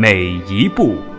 每一步。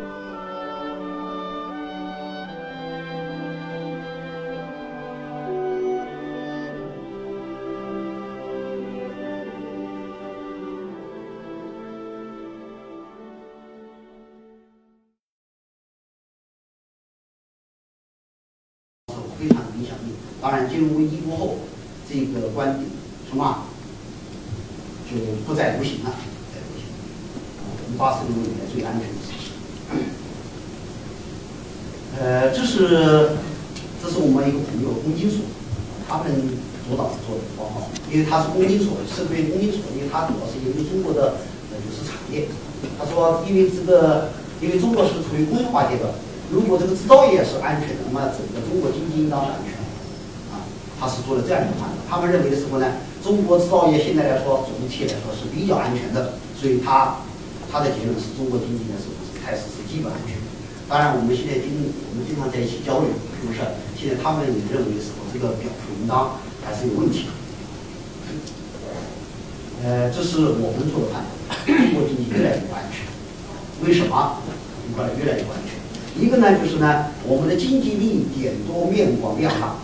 认为什么呢？中国制造业现在来说，总体来说是比较安全的，所以他他的结论是中国经济呢是开始是基本安全。当然，我们现在经我们经常在一起交流，是不是？现在他们也认为是我这个表述应当还是有问题。呃，这是我们做的判断，中国经济越来越不安全。为什么？越来越来越不安全。一个呢，就是呢，我们的经济利益点多面广量大，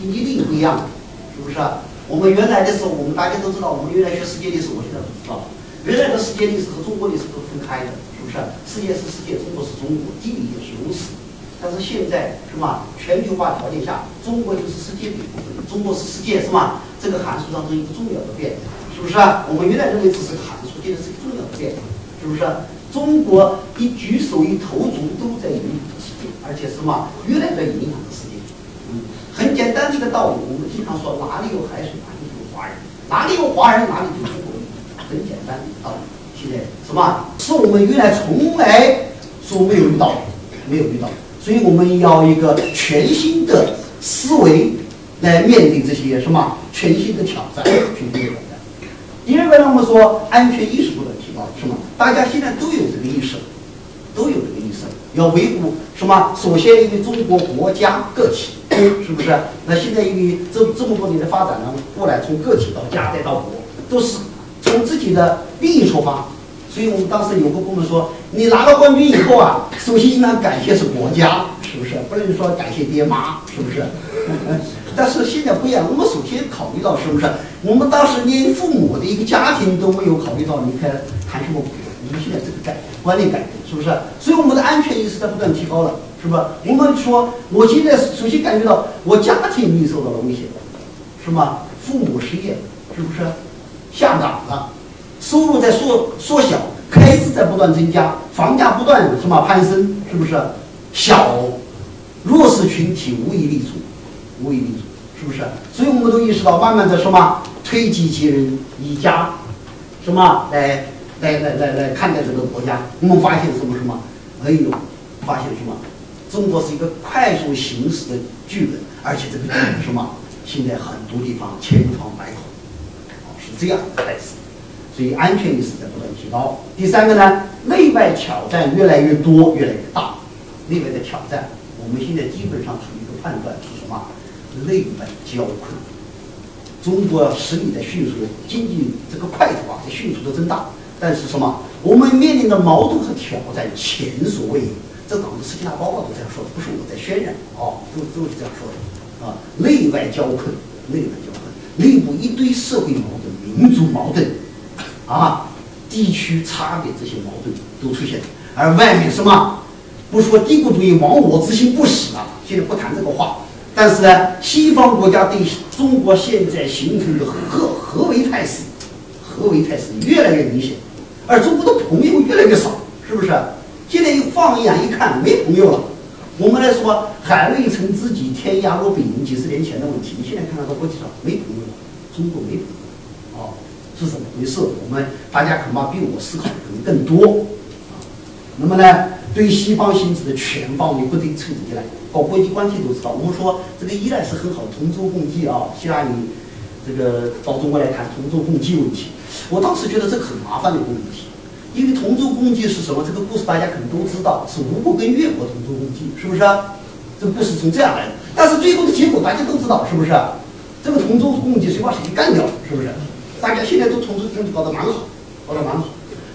经济利益不一样，是不是？我们原来的时候，我们大家都知道，我们原来学世界历史，我现在不知道，原来的世界历史和中国历史都分开的，是不是？世界是世界，中国是中国，地理也是如此。但是现在是吧？全球化条件下，中国就是世界的一部分，中国是世界，是吧？这个函数当中一个重要的变量，是不是？我们原来认为只是个函数，现在是个重要的变量，是不是？中国一举手一投足都在影响世界，而且什么越来越影响着世界。嗯，很简单的一个道理，我们经常说哪里有海水哪里有华人，哪里有华人哪里就有中国人，很简单的道理。现在什么是我们原来从来说没有遇到，没有遇到，所以我们要一个全新的思维来面对这些什么全新的挑战，全新的挑战。第二个呢，我们说安全意识不能提高，是吗？大家现在都有这个意识，都有这个，要维护什么？首先，因为中国国家个体，是不是？那现在因为这这么多年的发展呢，过来从个体到家再到国，都是从自己的利益出发。所以我们当时有个部门说，你拿到冠军以后啊，首先应当感谢是国家，是不是？不能说感谢爹妈，是不是？但是现在不一样，我们首先考虑到是不是？我们当时连父母的一个家庭都没有考虑到，你看谈什么？我们现在这个改观念改变，是不是？所以我们的安全意识在不断提高了，是吧？我们说，我现在首先感觉到我家庭已经受到了威胁，是吗？父母失业，是不是？下岗了，收入在缩缩小，开支在不断增加，房价不断什么攀升，是不是？小弱势群体无以立足。无以立足，是不是？所以我们都意识到，慢慢的什么推己及人，以家什么来来来来来看待这个国家。我们发现什么什么？哎呦，发现什么？中国是一个快速行驶的巨人，而且这个巨人什么？现在很多地方千疮百孔，是这样的态势。所以安全意识在不断提高。第三个呢，内外挑战越来越多，越来越大。内外的挑战，我们现在基本上处于一个判断是什么？内外交困，中国实力在迅速的经济这个块头啊在迅速的增大，但是什么？我们面临的矛盾和挑战前所未有。这党的十七大报告都这样说的，不是我在渲染哦，都都是这样说的啊。内外交困，内外交困，内部一堆社会矛盾、民族矛盾啊、地区差别这些矛盾都出现，而外面什么？不说帝国主义亡我之心不死啊，现在不谈这个话。但是呢，西方国家对中国现在形成的合合围态势，合围态势越来越明显，而中国的朋友越来越少，是不是？现在一放眼一看，没朋友了。我们来说，海未成知己，天涯若比邻，几十年前的问题，你现在看到国际上没朋友了，中国没朋友，哦，是怎么回事？我们大家恐怕比我思考的可能更多，啊，那么呢，对西方形成的全方位不对称依赖，搞国际关系都知道。我们说这个依赖是很好同舟共济啊。希拉里这个到中国来谈同舟共济问题，我当时觉得这很麻烦的一个问题，因为同舟共济是什么？这个故事大家可能都知道，是吴国跟越国同舟共济，是不是？这个故事从这样来的。但是最后的结果大家都知道，是不是？这个同舟共济谁把谁干掉了，是不是？大家现在都同舟共济搞得蛮好，搞得蛮好。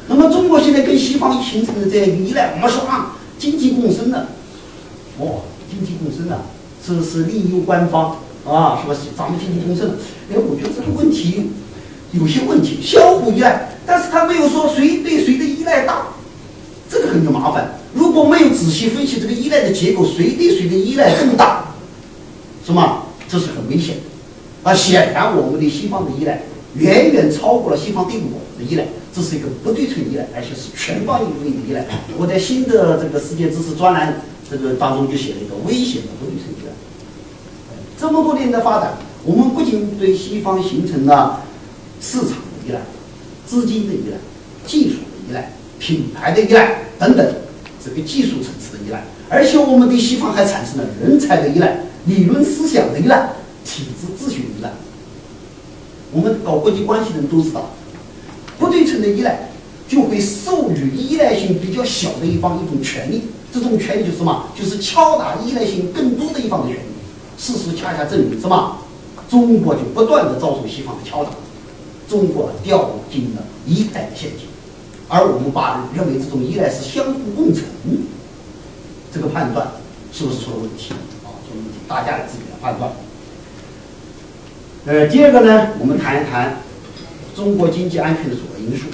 那么中国现在跟西方形成的这样一个依赖，我们说啊，经济共生的，哦，经济共生的，这是利益官方啊，是？咱们经济共生，哎，我觉得这个问题有些问题，相互依赖，但是他没有说谁对谁的依赖大，这个很有麻烦。如果没有仔细分析这个依赖的结构，谁对谁的依赖更大，是吗？这是很危险的。啊，显然我们对西方的依赖远远超过了西方对我们的依赖。这是一个不对称依赖，而且是全方位的依赖。我在新的这个世界知识专栏这个当中就写了一个危险的不对称依赖。这么多年的发展，我们不仅对西方形成了市场的依赖、资金的依赖、技术的依赖、品牌的依赖等等这个技术层次的依赖，而且我们对西方还产生了人才的依赖、理论思想的依赖、体制秩序的依赖。我们搞国际关系的人都知道。不对称的依赖就会授予依赖性比较小的一方一种权利，这种权利就是什么？就是敲打依赖性更多的一方的权利。事实恰恰证明什么？中国就不断的遭受西方的敲打，中国掉进了依赖的陷阱。而我们把认为这种依赖是相互共存，这个判断是不是出了问题？啊，出了问题，大家自己来判断。呃，第二个呢，我们谈一谈。中国经济安全的主要因素，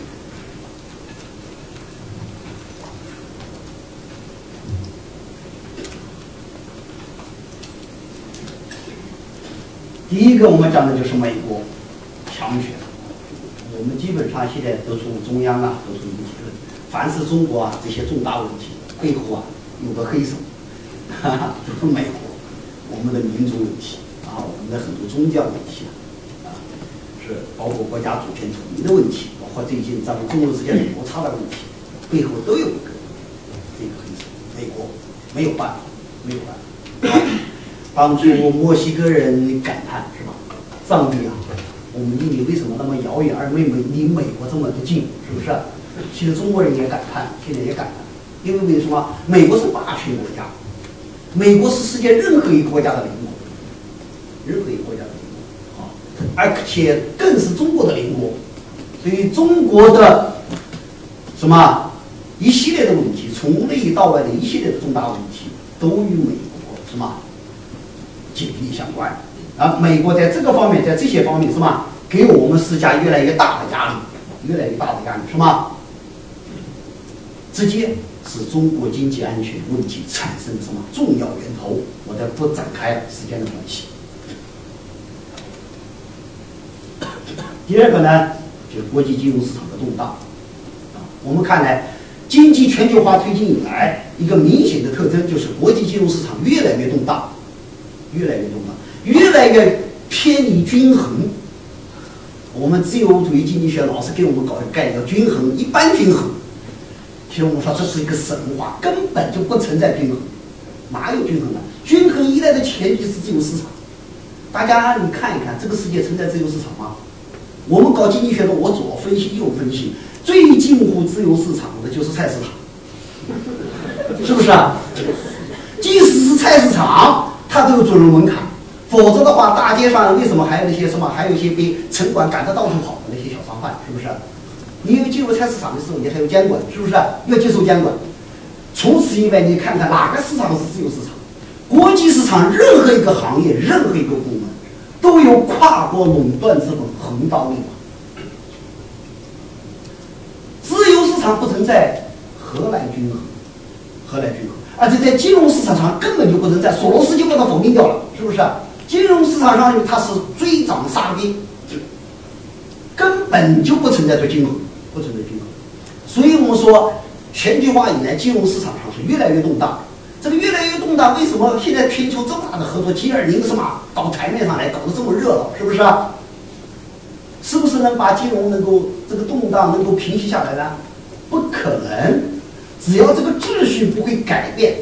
第一个我们讲的就是美国强权。我们基本上现在得出中央啊，得出一个结论：凡是中国啊这些重大问题背后啊有个黑手，哈哈，就是美国。我们的民族问题啊，我们的很多宗教问题。啊是包括国家主权统一的问题，包括最近咱们中国之间的摩擦的问题，背后都有一个这个黑手，美国没有办法，没有办法。当初墨西哥人感叹是吧？上帝啊，我们离你为什么那么遥远，而没美离美国这么的近？是不是？其实中国人也感叹，现在也感叹，因为为什么？美国是霸权国家，美国是世界任何一个国家的邻国，任何一个国家的邻国啊。而且更是中国的邻国，所以中国的什么一系列的问题，从内到外的一系列的重大问题，都与美国什么紧密相关。啊，美国在这个方面，在这些方面，是么给我们施加越来越大的压力，越来越大的压力，是吗？直接是中国经济安全问题产生什么重要源头？我再不展开了时间的关系。第二个呢，就是国际金融市场的动荡。啊，我们看来，经济全球化推进以来，一个明显的特征就是国际金融市场越来越动荡，越来越动荡，越来越偏离均衡。我们自由主义经济学老是给我们搞一个概念叫均衡，一般均衡。其实我们说这是一个神话，根本就不存在均衡，哪有均衡呢？均衡依赖的前提是自由市场。大家你看一看，这个世界存在自由市场吗？我们搞经济学的，我左分析右分析，最近乎自由市场的就是菜市场，是不是啊？即使是菜市场，它都有准入门槛，否则的话，大街上为什么还有那些什么，还有一些被城管赶得到处跑的那些小商贩，是不是？你有进入菜市场的时候，你还有监管，是不是？要接受监管。除此以外，你看看哪个市场是自由市场？国际市场任何一个行业，任何一个部门。都有跨国垄断资本横刀立马，自由市场不存在，何来均衡？何来均衡？而且在金融市场上根本就不存在，索罗斯就把它否定掉了，是不是？金融市场上它是追涨杀跌，根本就不存在着均衡，不存在均衡。所以我们说，全球化以来，金融市场上是越来越动荡。这个越来越动荡，为什么现在全球这么大的合作 G20 什么到台面上来，搞得这么热闹，是不是？是不是能把金融能够这个动荡能够平息下来呢？不可能，只要这个秩序不会改变，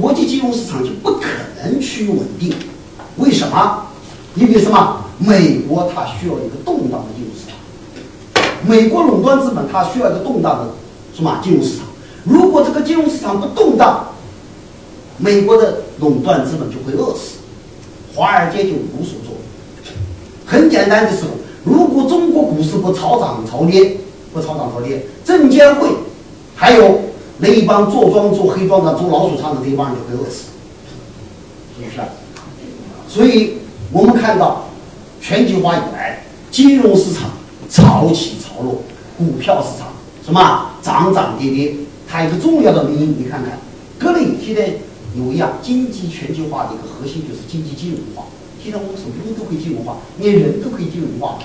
国际金融市场就不可能趋于稳定。为什么？因为什么？美国它需要一个动荡的金融市场，美国垄断资本它需要一个动荡的什么金融市场？如果这个金融市场不动荡，美国的垄断资本就会饿死，华尔街就无所作为。很简单的时候，如果中国股市不超涨超跌，不超涨超跌，证监会还有那一帮做庄做黑庄的做老鼠仓的那帮人就会饿死，是不是？所以我们看到全球化以来，金融市场潮起潮落，股票市场什么涨涨跌跌，它一个重要的原因，你看看，各类现在。有一样，经济全球化的一个核心就是经济金融化。现在我们什么东西都可以金融化，连人都可以金融化，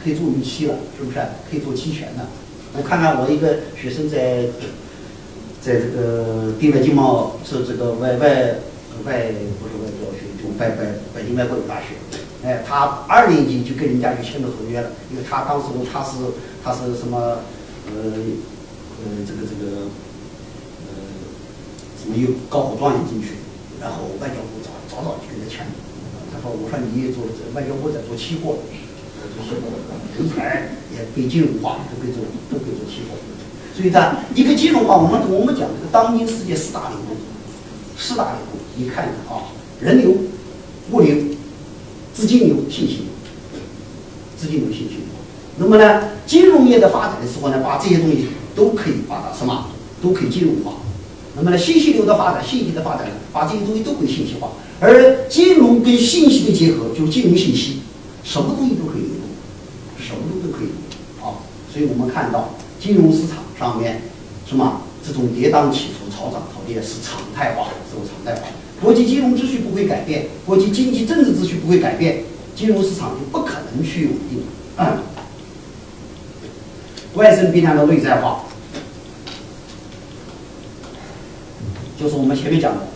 可以做预期了，是不是？可以做期权的。我看看我一个学生在，在这个第外经贸是这个外外外不是外教学，就北北北京外国语大学。哎，他二年级就跟人家就签了合约了，因为他当时他是他是什么呃呃这个这个。呃什么又高考状元进去，然后外交部早早早就跟他签了。他说：“我说你也做外交部在做期货，这些人才也被金融化，都被做，都被做期货。所以呢，一个金融化，我们我们讲这个当今世界四大流动，四大流动，你看看啊，人流、物流、资金流、信息流，资金流、信息流。那么呢，金融业的发展的时候呢，把这些东西都可以把它什么，都可以金融化。”那么呢，信息流的发展，信息的发展呢，把这些东西都可以信息化。而金融跟信息的结合，就是金融信息，什么东西都可以流动，什么东西都可以啊。所以我们看到金融市场上面什么这种跌宕起伏、潮涨潮跌是常态化，是常态化。国际金融秩序不会改变，国际经济政治秩序不会改变，金融市场就不可能去稳定。外生必然的内在化。就是我们前面讲的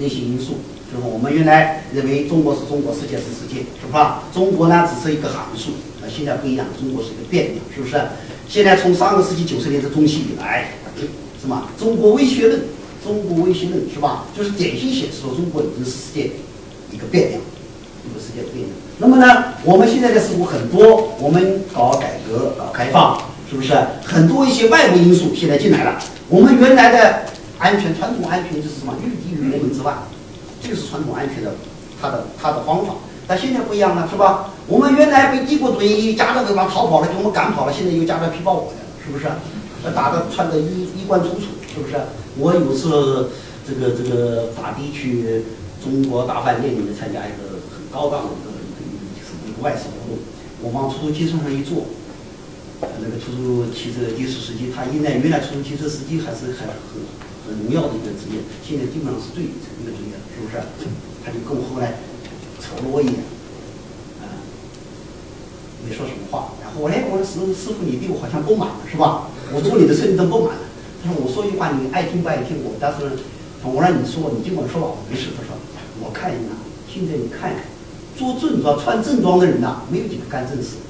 那些因素，就是我们原来认为中国是中国，世界是世界，是吧？中国呢只是一个函数，那现在不一样，中国是一个变量，是不是？现在从上个世纪九十年代中期以来，是吗？中国威胁论，中国威胁论是吧？就是典型显示了中国已经是世界一个变量，一个世界的变量。那么呢，我们现在的事物很多，我们搞改革、搞开放，是不是？很多一些外部因素现在进来了，我们原来的。安全传统安全就是什么？御敌于人民之外，这是传统安全的，它的它的方法。但现在不一样了，是吧？我们原来被帝国主义夹着尾巴逃跑了，给我们赶跑了，现在又夹着皮包裹的，是不是？打的穿的衣衣冠楚楚，是不是？我有次这个这个打的去中国大饭店里面参加一个很高档的一个一个就是一个外事活动，我往出租车上一坐，那个出租汽车的的士司机，他应该原来出租汽车司机还是还很很。荣耀的一个职业，现在基本上是最底层的一个职业了，是不是？他就跟我后来瞅了我一眼，啊，没说什么话。然后我哎，我说师师傅，你对我好像不满了，是吧？我做你的车你都不满了。他说我说句话你爱听不爱听我，但是我让你说，你尽管说吧，我没事。他说我看你呐，现在你看一看，做正装穿正装的人呐，没有几个干正事。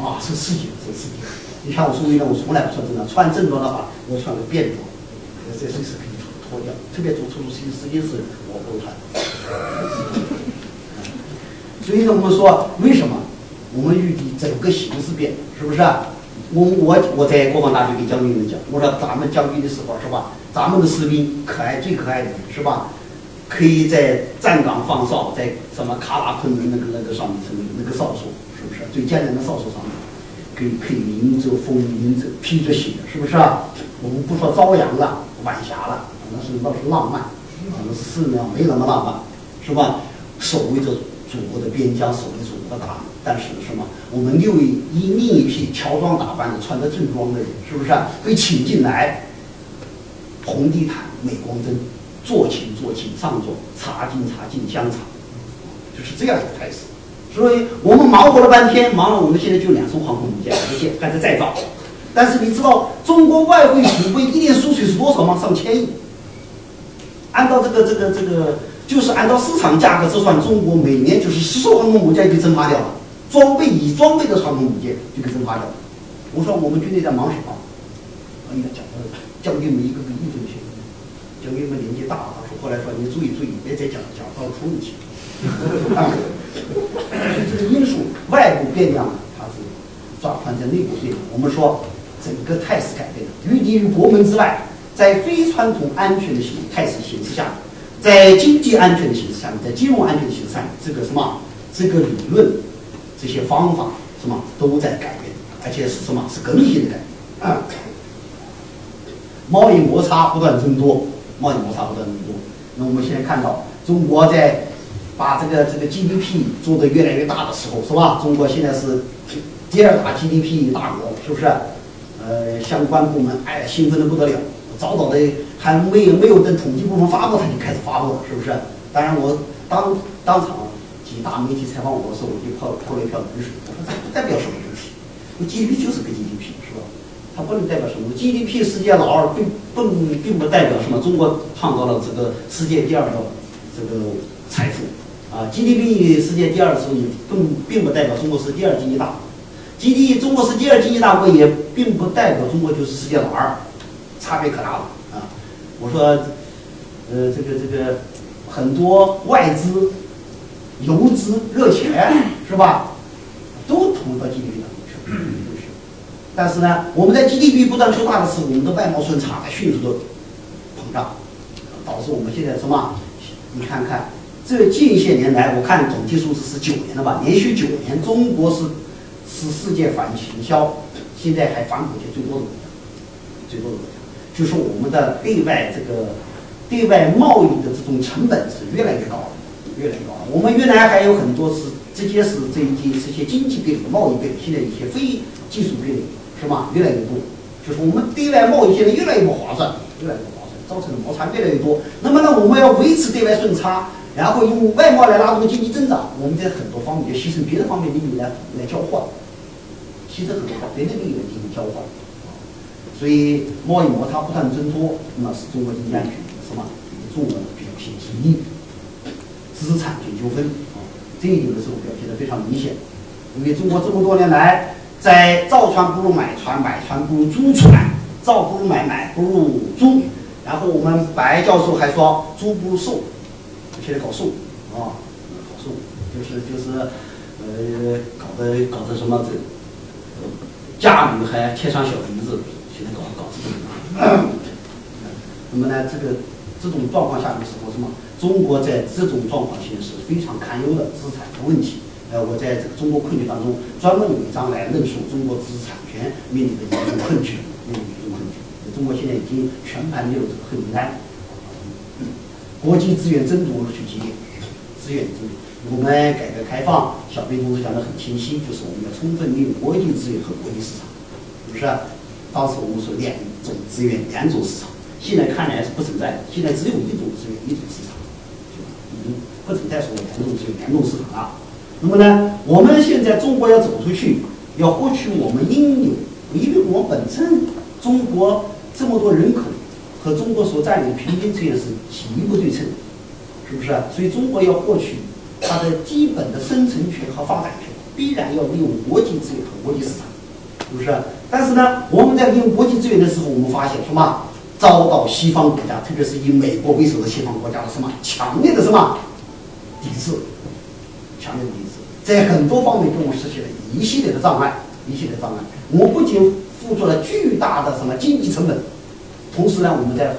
啊，是事情，是事情。你看我说为呢，我从来不穿正装，穿正装的话，我穿个便装，这随时可以脱掉。特别坐出租车司机是，我不穿。所以呢，我们说为什么我们预计整个形势变，是不是？我我我在国防大学给将军们讲，我说咱们将军的时候是吧？咱们的士兵可爱最可爱的是吧？可以在站岗放哨，在什么喀拉昆仑那个那个上面，那个哨所，是不是最艰难的哨所上面？可以可以迎着风，迎着披着雪，是不是啊？我们不说朝阳了，晚霞了，可能是那是浪漫，可能是寺庙没那么浪漫，是吧？守卫着祖国的边疆，守卫祖国的大门。但是什么？我们又一另一批乔装打扮的、穿着正装的人，是不是啊？被请进来，红地毯、镁光灯，坐请坐请，上座，茶敬茶敬，香茶，就是这样一个态势。所以我们忙活了半天，忙了我们现在就两艘航空母舰，一些还在再造。但是你知道中国外汇储备一年输水是多少吗？上千亿。按照这个这个这个，就是按照市场价格折算，中国每年就是十艘航空母舰被蒸发掉了，装备已装备的航空母舰就给蒸发掉了。我说我们军队在忙什么？哎呀，讲的将军们一个个议论纷纷。将军们年纪大了，说后来说你注意注意，别再讲讲到处理去。这个因素外部变量，它是转换在内部变量。我们说整个态势改变了，于敌于国门之外，在非传统安全的形态势形势下，在经济安全的形势下面，在金融安全的形势下面，这个什么这个理论这些方法什么都在改变，而且是什么是革命性的改变。贸易摩擦不断增多。贸易摩擦不断增多，那我们现在看到中国在把这个这个 GDP 做得越来越大的时候，是吧？中国现在是第二大 GDP 大国，是不是？呃，相关部门哎兴奋的不得了，早早的还没有没有等统计部门发布，他就开始发布了，是不是？当然我当当场几大媒体采访我的时候，我就泼泼了一瓢冷水，我说这不代表什么东西，GDP 就是个 GDP 是吧。它不能代表什么，GDP 世界老二，并不并不代表什么。中国创造了这个世界第二个这个财富啊，GDP 世界第二的时候，也并并不代表中国是第二经济大国。GDP 中国是第二经济大国，也并不代表中国就是世界老二，差别可大了啊！我说，呃，这个这个很多外资、游资、热钱是吧，都投入到 GDP 当中去。但是呢，我们在 GDP 不断扩大的时候，我们的外贸顺差迅速的膨胀，导致我们现在什么？你看看，这近些年来，我看统计数字是九年了吧？连续九年，中国是是世界反倾销，现在还反补贴最多的国家，最多的国家，就是我们的对外这个对外贸易的这种成本是越来越高了，越来越高了。我们原来还有很多是直接是这一些这些经济壁垒、贸易壁垒，现在一些非技术壁垒。是吧？越来越多，就是我们对外贸易现在越来越不划算，越来越不划算，造成的摩擦越来越多。那么呢，我们要维持对外顺差，然后用外贸来拉动经济增长，我们在很多方面就牺牲别的方面利益来来交换，其实很多别的利益进行交换。所以贸易摩擦不断增多，那么是中国经济安全什么重要的表现之一。资产权纠纷啊，这一点的时候表现得非常明显，因为中国这么多年来。在造船不如买船，买船不如租船，造不如买，买不如租。然后我们白教授还说，租不如售，现在搞售啊，搞售就是就是，呃，搞的搞的什么这，嫁女还贴上小鼻子，现在搞搞这种。那么呢，这个这种状况下的时候，什么？中国在这种状况下是非常堪忧的资产的问题。呃，我在这个中国困局当中专门有一章来论述中国知识产权面临的严重困局，面临严重困局。中国现在已经全盘列入这个黑名单，国际资源争夺日趋激烈，资源争夺。我们改革开放，小平同志讲的很清晰，就是我们要充分利用国际资源和国际市场，是不是？当时我们说两种资源，两种市场，现在看来是不存在的，现在只有一种资源，一种市场，已经不存在说两种资源，两种市场了。那么呢，我们现在中国要走出去，要获取我们应有，因为我们本身中国这么多人口和中国所占领的平均资源是极不对称，是不是？所以中国要获取它的基本的生存权和发展权，必然要利用国际资源和国际市场，是不是？但是呢，我们在利用国际资源的时候，我们发现什么？遭到西方国家，特别是以美国为首的西方国家的什么强烈的什么抵制。强烈的抵制，在很多方面给我们实现了一系列的障碍，一系列障碍。我们不仅付出了巨大的什么经济成本，同时呢，我们在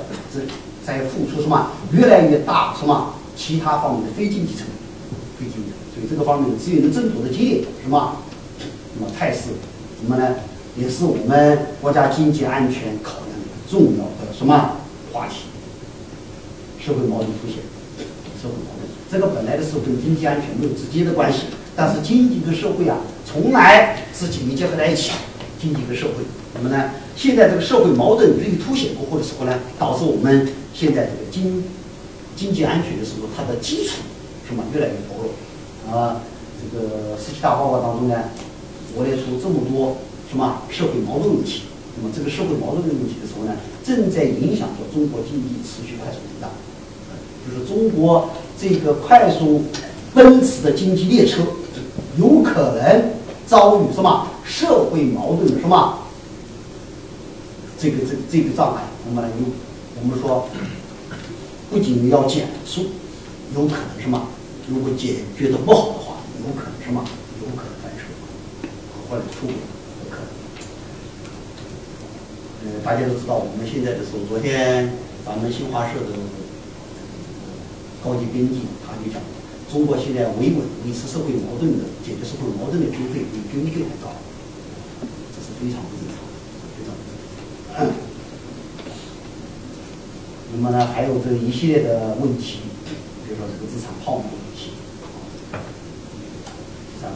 在付出什么越来越大什么其他方面的非经济成本，经济。所以这个方面的资源的争夺的激烈，什么那么态势，什么呢？也是我们国家经济安全考量的重要的什么话题？社会矛盾凸显，社会矛盾。这个本来的时候跟经济安全没有直接的关系，但是经济跟社会啊，从来是紧密结合在一起。经济跟社会，那么呢，现在这个社会矛盾日益凸显过后的时候呢，导致我们现在这个经经济安全的时候，它的基础什么越来越薄啊，这个十七大报告当中呢，罗列出这么多什么社会矛盾问题。那么这个社会矛盾的问题的时候呢，正在影响着中国经济持续快速增长。就是中国这个快速奔驰的经济列车，有可能遭遇什么社会矛盾什么这个这个这个障碍，那么有我们说不仅要减速，有可能什么？如果解决的不好的话，有可能什么？有可能翻车，或者出轨有可能。呃，大家都知道，我们现在的时候，昨天咱们新华社的高级编辑他就讲，中国现在维稳、维持社会矛盾的、解决社会矛盾的经费比军费还高，这是非常不正常，非常不正常。那么呢，还有这一系列的问题，比如说这个资产。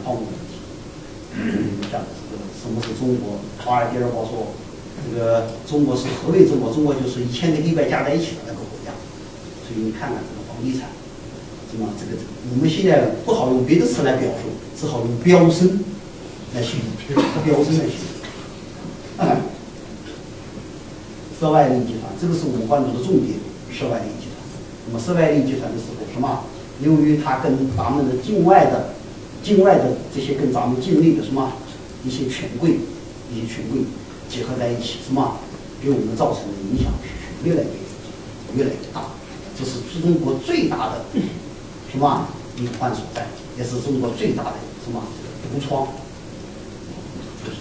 泡沫问题，像这个什么是中国？华尔街日报说，这个中国是何为中国？中国就是一千个迪拜加在一起的那个国家。所以你看看这个房地产，什么这个这个，我们现在不好用别的词来表述，只好用飙升来形容，飙升来形容。涉外利益集团，这个是我们关注的重点。涉外利益集团，那么涉外利益集团的时候，什么？由于它跟咱们的境外的。境外的这些跟咱们境内的什么一些权贵、一些权贵结合在一起，什么给我们造成的影响是越来越越来越大。这是中国最大的什么隐患所在，也是中国最大的什么毒疮，就是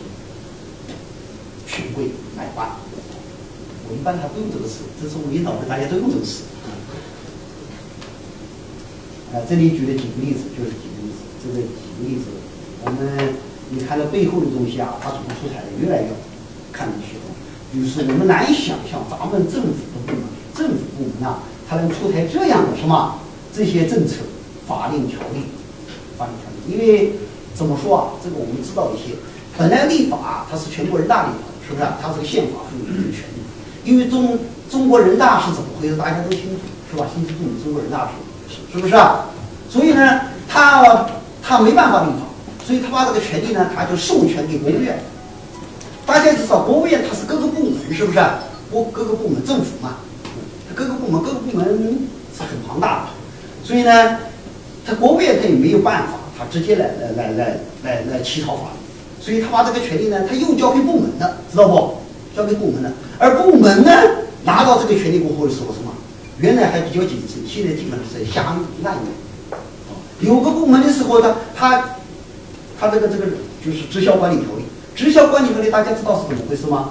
权贵买办。我一般还不用这个词，这是我引导的大家都用这个词。啊，这里举了几个例子，就是几个例子。这个几个例子，我们你看到背后的东西啊，它怎么出台的越来越看得去了。就是我们难以想象，咱们政府的部门、政府部门啊，它能出台这样的什么这些政策、法令条例、法令条例。因为怎么说啊，这个我们知道一些，本来立法它是全国人大立法，是不是？它是个宪法赋予的权利。因为中中国人大是怎么回事，大家都清楚，是吧？心知肚明，中国人大是是不是啊？所以呢，他。他没办法立法，所以他把这个权利呢，他就授权给国务院。大家知道，国务院它是各个部门，是不是？国各个部门政府嘛，各个部门各个部门是很庞大的，所以呢，他国务院他也没有办法，他直接来来来来来来起草法律，所以他把这个权利呢，他又交给部门了，知道不？交给部门了，而部门呢，拿到这个权利过后的时候，什么？原来还比较谨慎，现在基本上是瞎滥用。有个部门的时候，他他他这个这个就是直销管理条例，直销管理条例大家知道是怎么回事吗？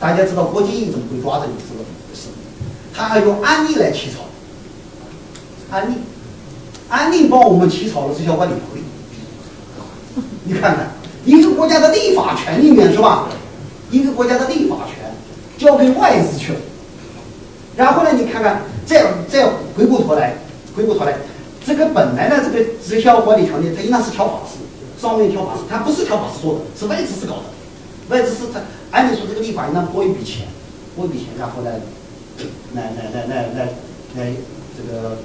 大家知道郭金义怎么会抓的这个是怎么回事？他还用安利来起草，安利，安利帮我们起草了直销管理条例。你看看，一个国家的立法权里面是吧？一个国家的立法权交给外资去了，然后呢，你看看，再再回过头来，回过头来。这个本来呢，这个直销管理条例它应当是条法式，双面条法式，它不是条法式做的，是外资是搞的。外资是它按理说这个立法应当拨一笔钱，拨一笔钱，然后来，来来来来来来这个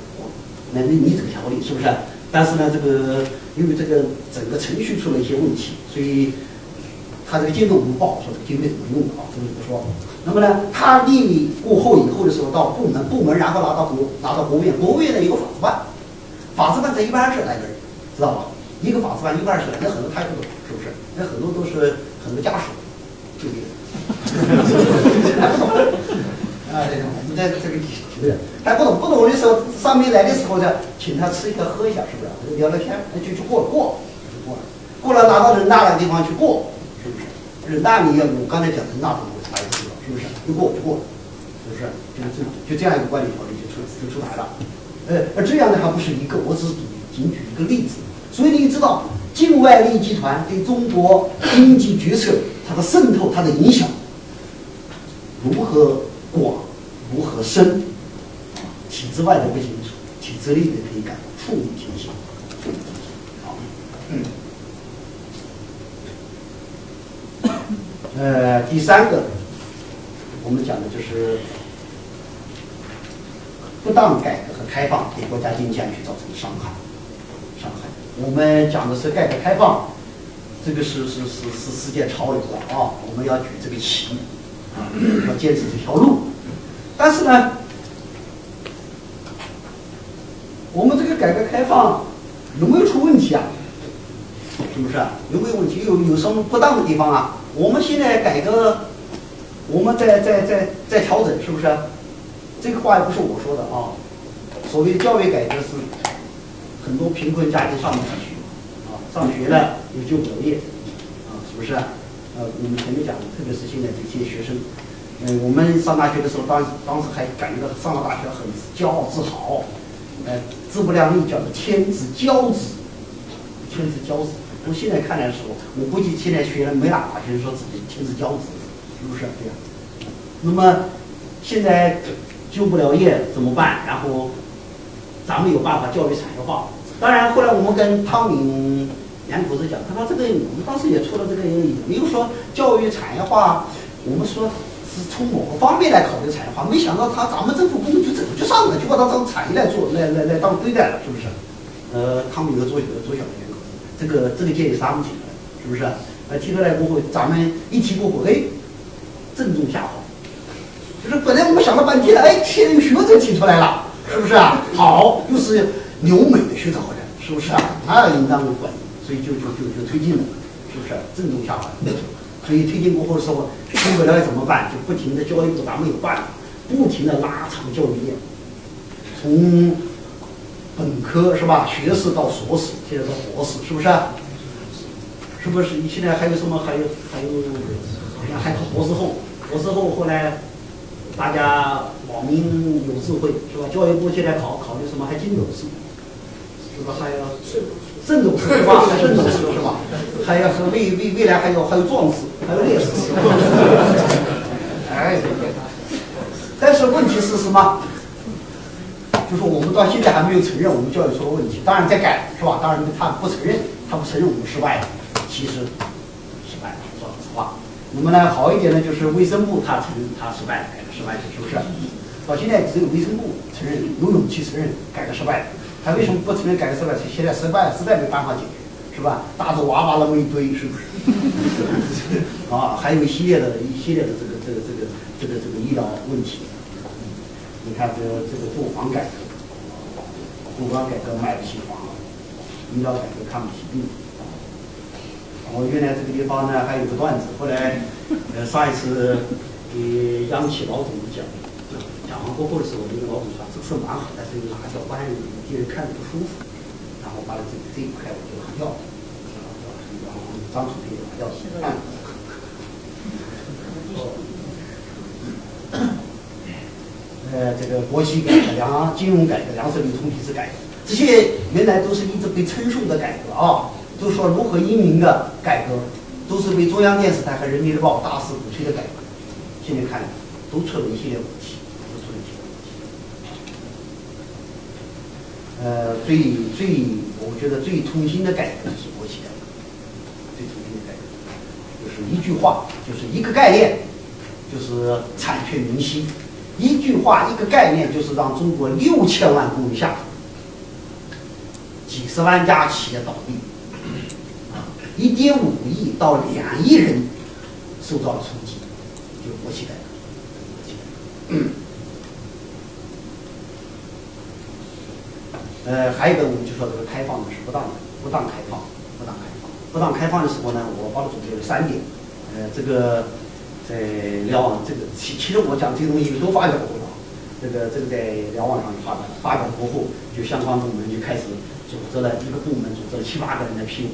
来拟这个条例，是不是？但是呢，这个因为这个整个程序出了一些问题，所以他这个监督不好说这个经费怎么用的啊，这个不说。那么呢，他立过后以后的时候，到部门部门，然后拿到国拿到国务院，国务院呢有个法制办。法制办才一般二十来个人，知道吧？一个法制办一般二十来，那很多他也不懂，是不是？那很多都是很多家属，就这个，还不懂。啊，对我们在这个对还不懂，不懂的时候，上面来的时候呢，请他吃一个喝一下，是不是？聊聊天，那就去过过，就过了，过了拿到人大的地方去过，是不是？人大你要我刚才讲人大的我他也知道，是不是？就过就过，是不是？就是这样，就这样一个管理条例就出就出台了。呃，而这样的还不是一个，我只是仅举一个例子。所以你知道，境外利益集团对中国经济决策它的渗透、它的影响如何广、如何深？体制外的不清楚，体制内的可以干，触目惊心。好，嗯。呃，第三个，我们讲的就是。不当改革和开放给国家经济安全造成伤害，伤害。我们讲的是改革开放，这个是是是是世界潮流了啊！我们要举这个旗，啊，要坚持这条路。但是呢，我们这个改革开放有没有出问题啊？是不是啊？有没有问题？有有什么不当的地方啊？我们现在改革，我们在在在在调整，是不是？这个话也不是我说的啊。所谓的教育改革是很多贫困家庭上不上学啊，上学了也就不了业啊，是不是？呃，我们前面讲的，特别是现在这些学生，嗯，我们上大学的时候，当当时还感觉到上了大学很骄傲自豪，呃，自不量力，叫做天之骄子，天之骄子。从现在看来的时候，我估计现在学生没哪个学生说自己天之骄子，是不是这样？那么现在就不了业怎么办？然后。咱们有办法教育产业化。当然，后来我们跟汤敏两口子讲，他说这个我们当时也出了这个，没有说教育产业化，我们说是从某个方面来考虑产业化。没想到他咱们政府部门就怎么就上了，就把它当产业来做，来来来当对待了，是不是？呃，汤敏和左左小的两口子，这个这个建议是他们提的，是不是？呃，提出来过后，咱们一提过后，哎，正中下怀。就是本来我们想了半天，哎，天学者提出来了。是不是啊？好，又是留美的学者好像，是不是啊？那应当管，所以就就就就推进了，是不是？正中下怀。所以推进过后的时候，出不了怎么办？就不停的教育部，咱们有办法，不停的拉长教育链，从本科是吧，学士到硕士，现在到博士，是不是？是不是？你现在还有什么？还有还有，好像还考博士后，博士后后来。大家网民有智慧是吧？教育部现在考考虑什么？还金斗士，是吧？还有圣斗士是吧？还圣斗士是吧？还有和未未未来还有还有壮士，还有烈士。哎，但是问题是什么？就是我们到现在还没有承认我们教育出了问题，当然在改是吧？当然他不承认，他不承认我们失败了，其实。那么呢，好一点呢，就是卫生部他承认他失败了。失败是不是？到现在只有卫生部承认，有勇气承认改革失败了。他为什么不承认改革失败？现在失败实在没办法解决，是吧？大着娃娃那么一堆，是不是？啊，还有一系列的一系列的这个这个这个这个这个医疗问题。你看这个这个住房改革，住房改革买不起房，医疗改革看不起病。我原来这个地方呢还有个段子，后来呃上一次。给央企老总讲，讲完过后的时候，那个老总说这个事蛮好，但是拿掉，不然别人看着不舒服。然后把这这一块我就拿掉了，然后张总也拿掉了。呃，这个国企改革、粮金融改革、粮食流通体制改革，这些原来都是一直被称颂的改革啊，都说如何英明的改革，都是被中央电视台和人民日报大肆鼓吹的改革。现在看，都出了一系列问题，都出了一系列问题。呃，最最，我觉得最痛心的改革就是国企改革，最痛心的改革，就是一句话，就是一个概念，就是产权明晰，一句话一个概念，就是让中国六千万工人下岗，几十万家企业倒闭，一点五亿到两亿人受到了冲击。国企改革，国企改革。呃，还有一个，我们就说这个开放呢是不当的，不当开放，不当开放，不当开放的时候呢，我把它总结了三点。呃，这个在辽网，这个其其实我讲这些东西都发表过了，这个这个在辽网上发表，发表过后，就相关部门就开始组织了一个部门，组织了七八个人来批我，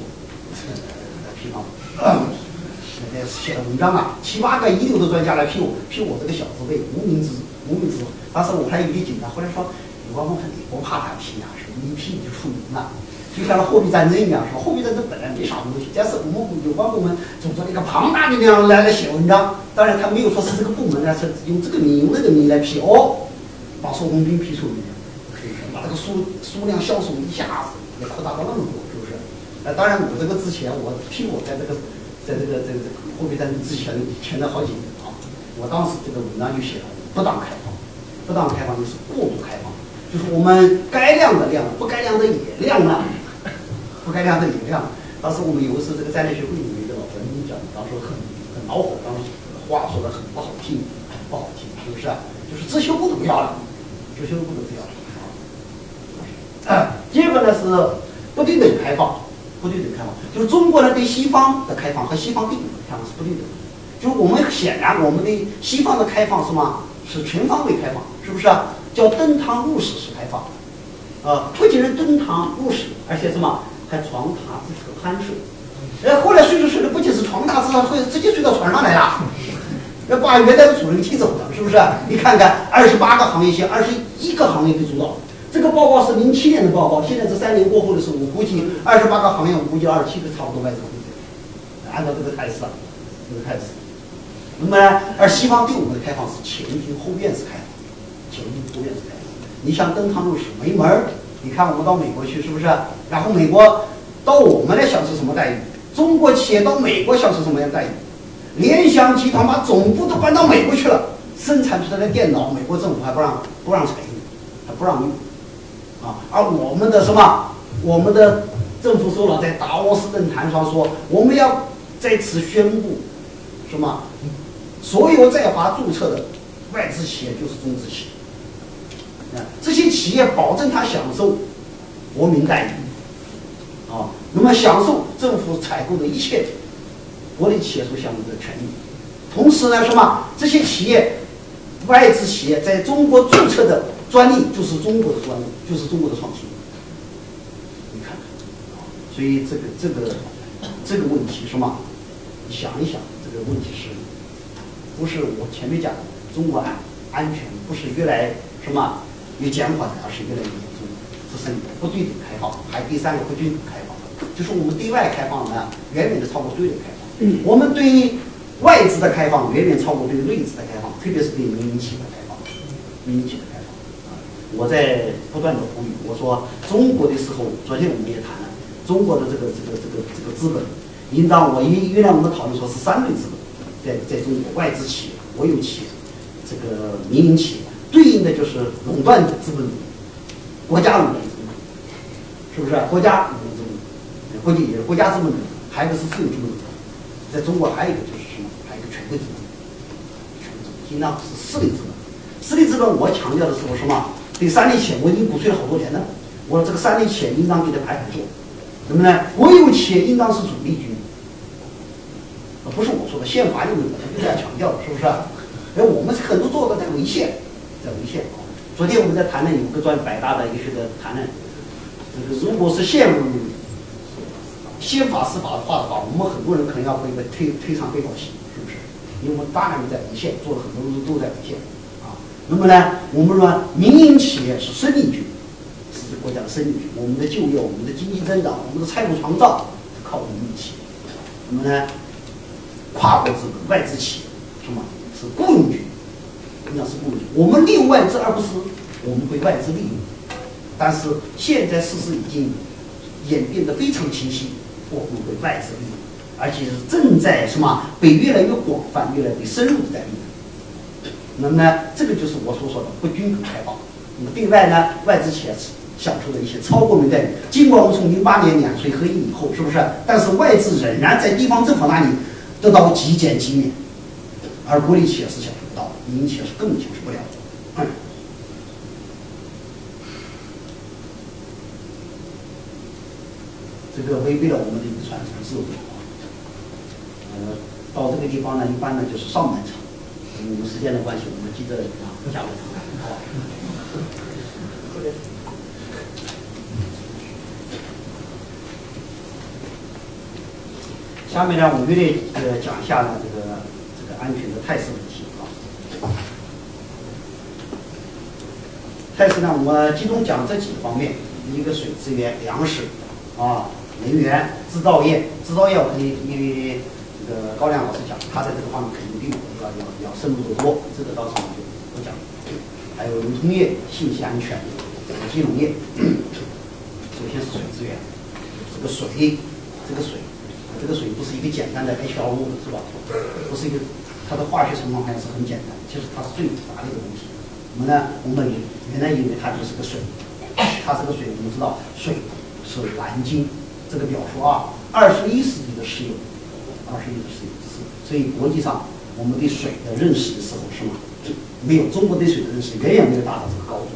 来批判我。呃，写的文章啊，七八个一流的专家来批我，批我这个小字辈无名之无名之。当时我还有点紧张，后来说有关部门不怕他批啊，说一批你就出名了，就像货币战争一样，说货币战争本来没啥东西，但是我们有关部门组织了一个庞大的力量来来写文章，当然他没有说是这个部门呢，是用这个名用那个名来批哦，把苏红兵批出名，把这个数数量销售一下子也扩大到那么多，呃，当然我这个之前我批我在这个。在这个这个这个货币战争之前前的好几年啊，我当时这个文章就写了不当开放，不当开放就是过度开放，就是我们该量的量，不该量的也量了，不该量的也量。当时我们有一次这个战略学会里面的老文讲，当时很很恼火，当时话说的很不好听，很不好听，是不是啊？就是自修部都不要了，自修部都不要了啊。第二个呢是不对等开放。不对等开放，就是中国人对西方的开放和西方对我们的开放是不对等的。就是我们显然我们对西方的开放是吗？是全方位开放，是不是啊？叫登堂入室式开放，啊，不仅是登堂入室，而且什么还床榻之侧酣睡。哎，后来睡着睡着，不仅是床榻之上，会直接睡到床上来了。要把原来的主人踢走的，是不是？你看看，二十八个行业线，二十一个行业被主导。这个报告是零七年的报告，现在是三年过后的时候，我估计二十八个行业，我估计二十七个差不多外资会走。按照这个态势，这个态势。那么，而西方对我们的开放是前庭后院式开放，前庭后院式开放。你像登堂入室没门儿。你看我们到美国去，是不是？然后美国到我们来享受什么待遇？中国企业到美国享受什么样待遇？联想集团把总部都搬到美国去了，生产出来的电脑，美国政府还不让不让采用，还不让用，啊！而我们的什么？我们的政府首脑在达沃斯论坛上说，我们要在此宣布，什么？所有在华注册的外资企业就是中资企业，啊，这些企业保证他享受国民待遇，啊，那么享受政府采购的一切。国内企业所享有的权利，同时呢，什么？这些企业，外资企业在中国注册的专利就是中国的专利，就是中国的创新。你看，所以这个这个这个问题什么？你想一想，这个问题是，不是我前面讲的中国安安全不是越来什么越减缓，而是越来越严重，这是不对等开放，还第三个不均等开放，就是我们对外开放呢，远远的超过对内开放。我们对外资的开放远远超过对内资的开放，特别是对民营企业的开放。民营企业我在不断的呼吁，我说中国的时候，昨天我们也谈了，中国的这个这个这个这个资本，应当我原原来我们讨论说是三类资本，在在中国外资企业、国有企业、这个民营企业，对应的就是垄断资本主义，国家垄断资本主义，是不是？国家垄断资本主义，国际也是国家资本主义，还有一个是自由资本主义。在中国还有一个就是什么？还有一个权贵资本，权贵资本，应当是私立资本。私立资本，我强调的是我什么？对三类企业我已经鼓吹了好多年了。我说这个三类企业应当给它排排坐，怎么呢？国有企业应当是主力军，不是我说的，宪法里面本来就这样强调的，是不是？哎，我们很多做的在违宪，在违宪。昨天我们在谈论有个专业百大的一个学者谈论，这个如果是宪。宪法司法的话的话，我们很多人可能要被被推推上被告席，是不是？因为我们大量的在违宪，做了很多都都在违宪。那么呢，我们说民营企业是生力军，是国家的生力军。我们的就业、我们的经济增长、我们的财富创造，靠民营企业。那么呢，跨国资本、外资企业，什么？是雇佣军，应该是雇佣军。我们利用外资，而不是我们被外资利用。但是现在事实已经演变得非常清晰。或会被外资利用，而且是正在什么被越来越广泛、越来越深入的在利用。那么呢，这个就是我所说的不均衡开放。那么对外呢，外资企业享受的一些超过民待遇。尽管我们从零八年两税合一以后，是不是？但是外资仍然在地方政府那里得到极简极免，而国内企业是享受不到，民营企业是根本享受不了的。这个违背了我们的一个传统制度。呃，到这个地方呢，一般呢就是上半场。我们时间的关系，我们接着啊下半场，好。下面呢，我们来呃讲一下呢这个这个安全的态势问题啊。态势呢，我们集中讲这几个方面：一个水资源、粮食啊。能源制造业，制造业我肯定因为这个高亮老师讲，他在这个方面肯定要要深入得多，这个到时候我就不讲。还有流通业、信息安全、金融业。首先是水资源，这个水，这个水，这个水不是一个简单的 H2O 是吧？不是一个，它的化学成分还是很简单，其实它是最复杂的一个东西。我们呢，我们原来以为它就是个水，它这个水我们知道，水是蓝金。这个表述啊，二十一世纪的石油，二十一世纪的石油，所以国际上我们对水的认识的时候是吗？就没有中国对水的认识远远没有达到这个高度。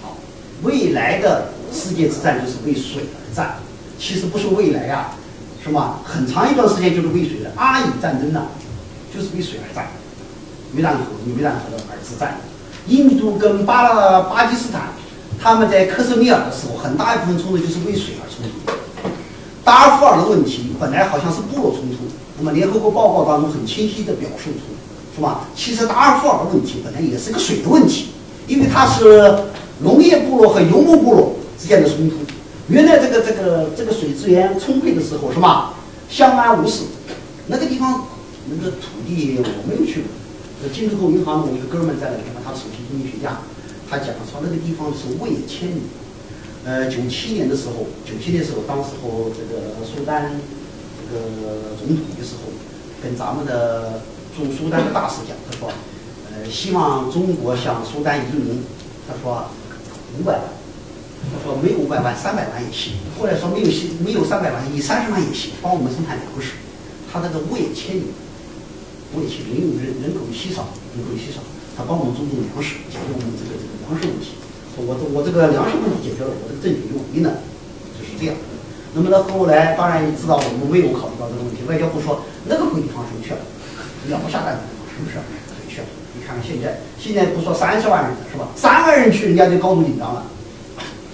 好，未来的世界之战就是为水而战，其实不是未来呀，是吧？很长一段时间就是为水的？阿以战争呢，就是为水而战，约旦河、约旦河的而之战。印度跟巴拉巴基斯坦，他们在克什米尔的时候，很大一部分冲突就是为水而冲突。达尔富尔的问题本来好像是部落冲突，那么联合国报告当中很清晰地表述出，是吧？其实达尔富尔问题本来也是个水的问题，因为它是农业部落和游牧部落之间的冲突。原来这个这个这个水资源充沛的时候，是吧？相安无事，那个地方那个土地我没有去过。那金投银行的我一个哥们在那地方，他首席经济学家，他讲说那个地方是味千里。呃，九七年的时候，九七年的时候，当时候这个苏丹个总统的时候，跟咱们的驻苏丹的大使讲，他说，呃，希望中国向苏丹移民，他说五百万，他说没有五百万，三百万也行。后来说没有没有三百万，以三十万也行，帮我们生产粮食。他那个物也千里，物也千里，因为人人口稀少，人口稀少，他帮我们种种粮食，解决我们这个这个粮食问题。我这我这个粮食问题解决了，我这个政权就稳定了，就是这样。那么呢，后来当然你知道，我们没有考虑到这个问题。外交部说那个鬼地方谁去了？要不下蛋是不是？谁去了？你看看现在，现在不说三十万人是吧？三万人去，人家就高度紧张了。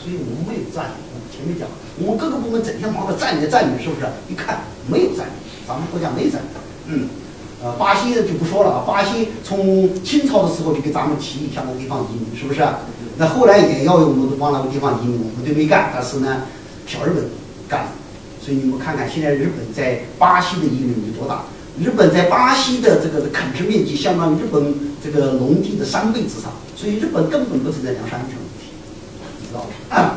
所以我们没有战略。我前面讲，我们各个部门整天忙着战略战略，是不是？一看没有战略，咱们国家没战略。嗯，呃，巴西就不说了啊，巴西从清朝的时候就给咱们提议向那个地方移民，是不是？那后来也要我们往那个地方移民，我们都没干。但是呢，小日本干。所以你们看看，现在日本在巴西的移民有多大？日本在巴西的这个垦殖面积相当于日本这个农地的三倍之上。所以日本根本不存在粮食安全问题，你知道吧？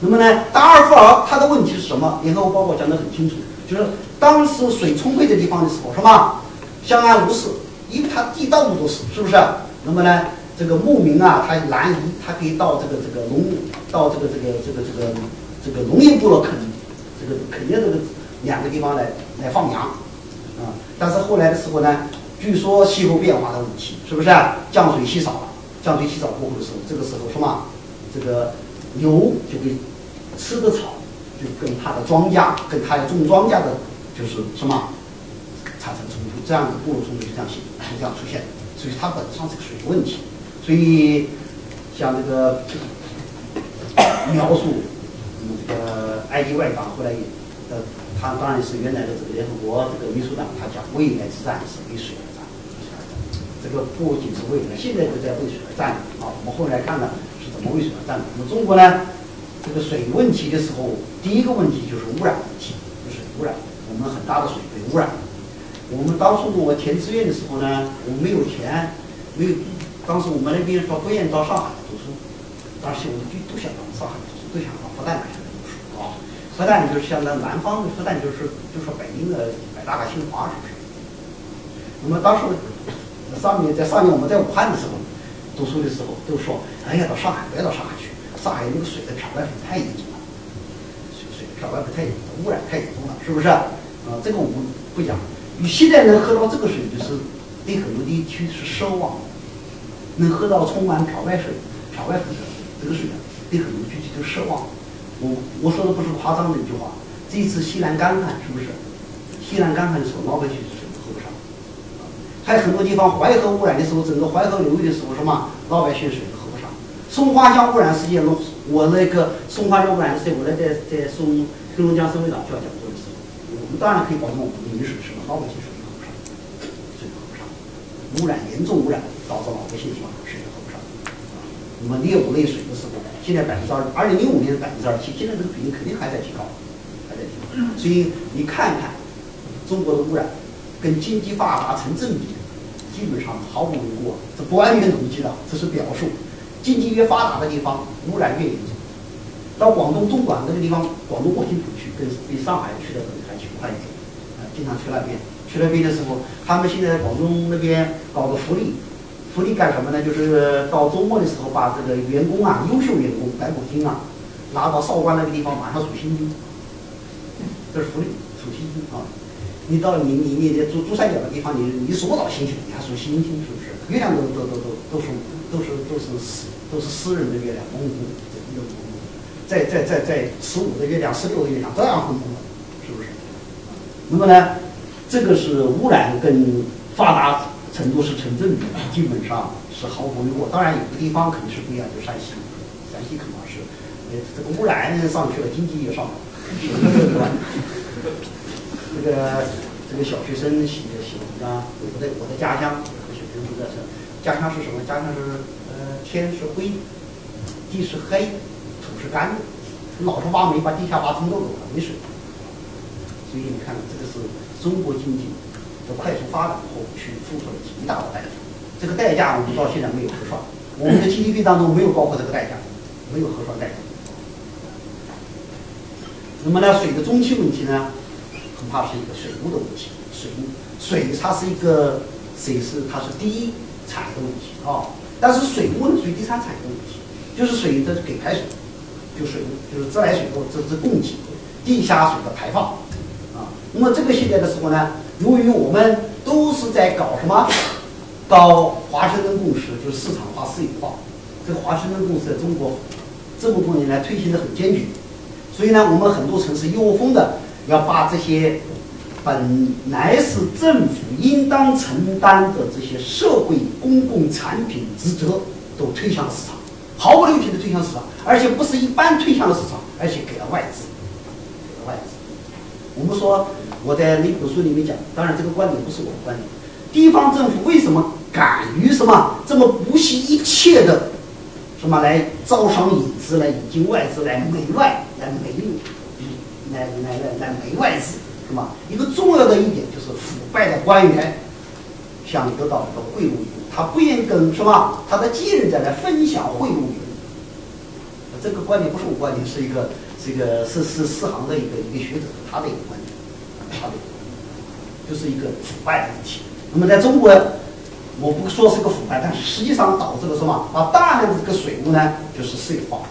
那么呢，达尔富尔它的问题是什么？联合国报告讲得很清楚，就是当时水充沛的地方的时候，是吧？相安无事，因为它地到处都是，是不是？那么呢？这个牧民啊，他南移，他可以到这个这个农，到这个这个这个这个这个农业部落垦，这个肯定这个两个地方来来放羊，啊，但是后来的时候呢，据说气候变化的问题，是不是啊降水稀少了？降水稀少过后的时候，这个时候什么？这个牛就给吃的草，就跟他的庄稼，跟他要种庄稼的，就是什么产生冲突，这样的部落冲突就这样形，就这样出现，所以它本质上是个水的问题。所以，像这个描述，这个埃及外长后来也，呃，他当然是原来的这个联合国这个秘书长，他讲未来之战是为水而战，这个不仅是未来，现在就在为水而战啊。我们后来看了是怎么为水而战的。那么中国呢，这个水问题的时候，第一个问题就是污染问题，就是污染，我们很大的水被污染。我们当初我填志愿的时候呢，我没有填，没有。当时我们那边说不愿意到上海读书，当时我们就都想到上海读书，都想到复旦去读书啊。复旦就是相当南方的复旦，就是就说北京的北大和清华，是不是？那么当时上面在上面我们在武汉的时候读书的时候，都说哎呀到上海不要到上海去，上海那个水的漂白粉太严重了，水水漂白粉太严重，污染太严重了，是不是？啊，这个我们不讲。你现在能喝到这个水，就是对很多地区是奢望。能喝到充满漂白水、漂白粉的这个水，对很多地区都奢望。我我说的不是夸张的一句话。这一次西南干旱是不是？西南干旱的时候，老百姓水喝不上。还有很多地方淮河污染的时候，整个淮河流域的时候，什么老百姓水喝不上。松花江污染事件，我我那个松花江污染的事件，我在在松黑龙江省委长就要讲座的时候，我们当然可以保证我们的饮水是？老百姓水喝不上，水喝不上，污染严重污染。导致老百姓什么，啊，那么猎物类水的时候，现在百分之二，二零零五年是百分之二七，现在这个比例肯定还在提高，还在提高。所以你看看中国的污染，跟经济发达成正比，基本上毫不为过。这不完全统计的，这是表述。经济越发达的地方，污染越严重。到广东东莞那个地方，广东卧薪浦区，跟比上海去的还勤快一点，啊，经常去那边。去那边的时候，他们现在广东那边搞个福利。福利干什么呢？就是到周末的时候，把这个员工啊，优秀员工白骨精啊，拿到韶关那个地方，晚上数星星。这是福利，数星星啊！你到你你你珠珠三角的地方，你你数不到星星，你还数星星，是不是？月亮都都都都都是都是都是私都是私人的月亮，公公这个公公。在在在在十五个月亮、十六个月亮照样分布的，是不是？那么呢，这个是污染跟发达成都是成正比，基本上是毫不为过。当然有的地方肯定是不一样，就山西，山西可能是，呃，这个污染上去了，经济也上来了，是吧？这个这个小学生写写文章，我的我的家乡，小学生都在说，家乡是什么？家乡是呃，天是灰，地是黑，土是干的，老是挖煤，把地下挖通透了，没水。所以你看，这个是中国经济的快速发展后去付出了极大的代价。这个代价我们到现在没有核算，我们的 GDP 当中没有包括这个代价，没有核算代价。那么呢，水的中期问题呢，恐怕是一个水务的问题。水务，水它是一个水是它是第一产业的问题啊，但是水务呢属于第三产业的问题，就是水的给排水，就水务就是自来水的这这供给，地下水的排放啊。那么这个现在的时候呢，由于我们都是在搞什么，搞华盛顿共识，就是市场化、私有化。这个华盛顿共识在中国这么多年来推行的很坚决。所以呢，我们很多城市一窝蜂的要把这些本来是政府应当承担的这些社会公共产品职责都推向市场，毫不留情的推向市场，而且不是一般推向了市场，而且给了外资，给了外资。我们说我在那本书里面讲，当然这个观点不是我的观点，地方政府为什么敢于什么这么不惜一切的？什么来招商引资，来引进外资，来美外，来美，来来来来美外资，是吧？一个重要的一点就是腐败的官员想得到一个贿赂，他不愿意跟什么他的继任者来分享贿赂。这个观点不是我观点，是一个这个是是四行的一个一个学者他的一个观点，他的就是一个腐败的问题。那么在中国。我不说是个腐败，但是实际上导致了什么？把大量的这个水务呢，就是私有化。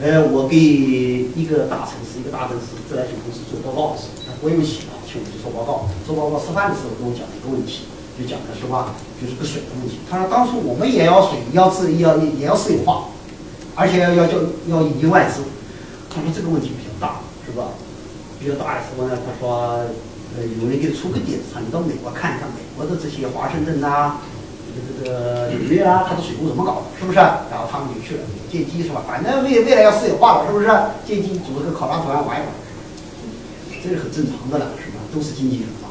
呃，我给一个大城市，一个大城市自来水公司做报告的时候，他国有企业请我去做报告。做报告吃饭的时候跟我讲了一个问题，就讲的是吧，就是个水的问题。他说当初我们也要水，要自要也要私有化，而且要要叫要引进外资。他说这个问题比较大，是吧？比较大的时候呢，他说，呃，有人给出个点子，你到美国看一下美国的这些华盛顿呐。这个纽约啊，它的水务怎么搞的？是不是？然后他们就去了，借机是吧？反正未未来要私有化了，是不是？借机组织个考察团玩一玩，这是很正常的了，是吧？都是经纪人嘛，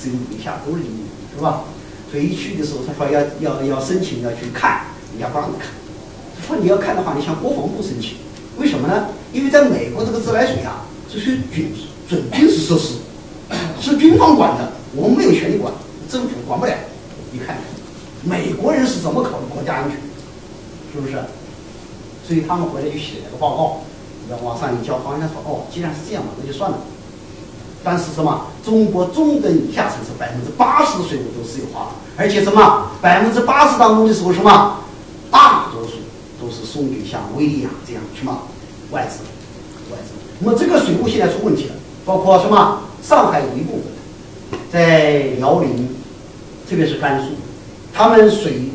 只有一下都是经纪人，是吧？所以一去的时候，他说要要要申请要去看，人家不让你看。说你要看的话，你向国防部申请。为什么呢？因为在美国这个自来水啊，这是军准军事设施，是军方管的，我们没有权利管，政府管不了。你看。美国人是怎么考虑国家安全，是不是？所以他们回来就写了个报告，然后往上一交，方向说：“哦，既然是这样嘛，那就算了。”但是什么？中国中等以下城市百分之八十的税务都私有化了，而且什么？百分之八十当中的时候什么？大多数都是送给像威利亚这样什么，外资。那么这个水务现在出问题了，包括什么？上海有一部分，在辽宁，特别是甘肃。他们水，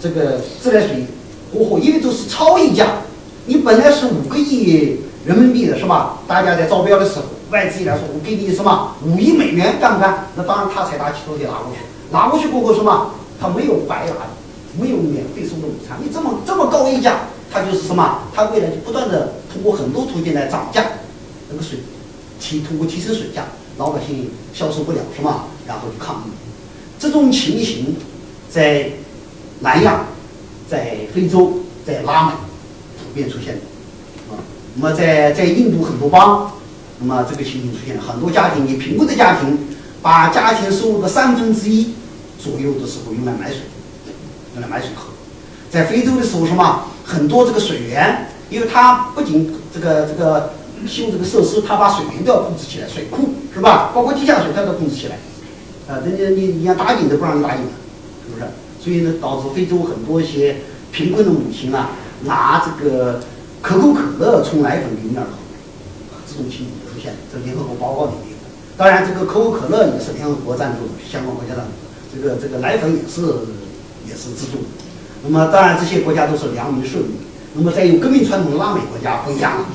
这个自来水过后，因为都是超溢价，你本来是五个亿人民币的是吧？大家在招标的时候，外资来说，我给你什么五亿美元，干不干？那当然他财大气粗得拿过去，拿过去过后什么？他没有白拿的，没有免费送的午餐。你这么这么高溢价，他就是什么？他未来就不断的通过很多途径来涨价，那个水提通过提升水价，老百姓销售不了是吗？然后就抗议，这种情形。在南亚，在非洲，在拉美普遍出现啊。那么在在印度很多邦，那么这个情形出现了，很多家庭，你贫困的家庭，把家庭收入的三分之一左右的时候用来买水，用来买水喝。在非洲的时候，什么很多这个水源，因为它不仅这个这个修这个设施，它把水源都要控制起来，水库是吧？包括地下水它都控制起来。啊，人家你你要打井都不让你打井了。是不是？所以呢，导致非洲很多一些贫困的母亲啊，拿这个可口可乐冲奶粉给婴儿喝，这种情景出现在联合国报告里面。当然，这个可口可乐也是联合国赞助的，相关国家赞助。这个这个奶粉也是也是资助的。那么，当然这些国家都是良民顺民。那么再有革命传统的拉美国家不一样了，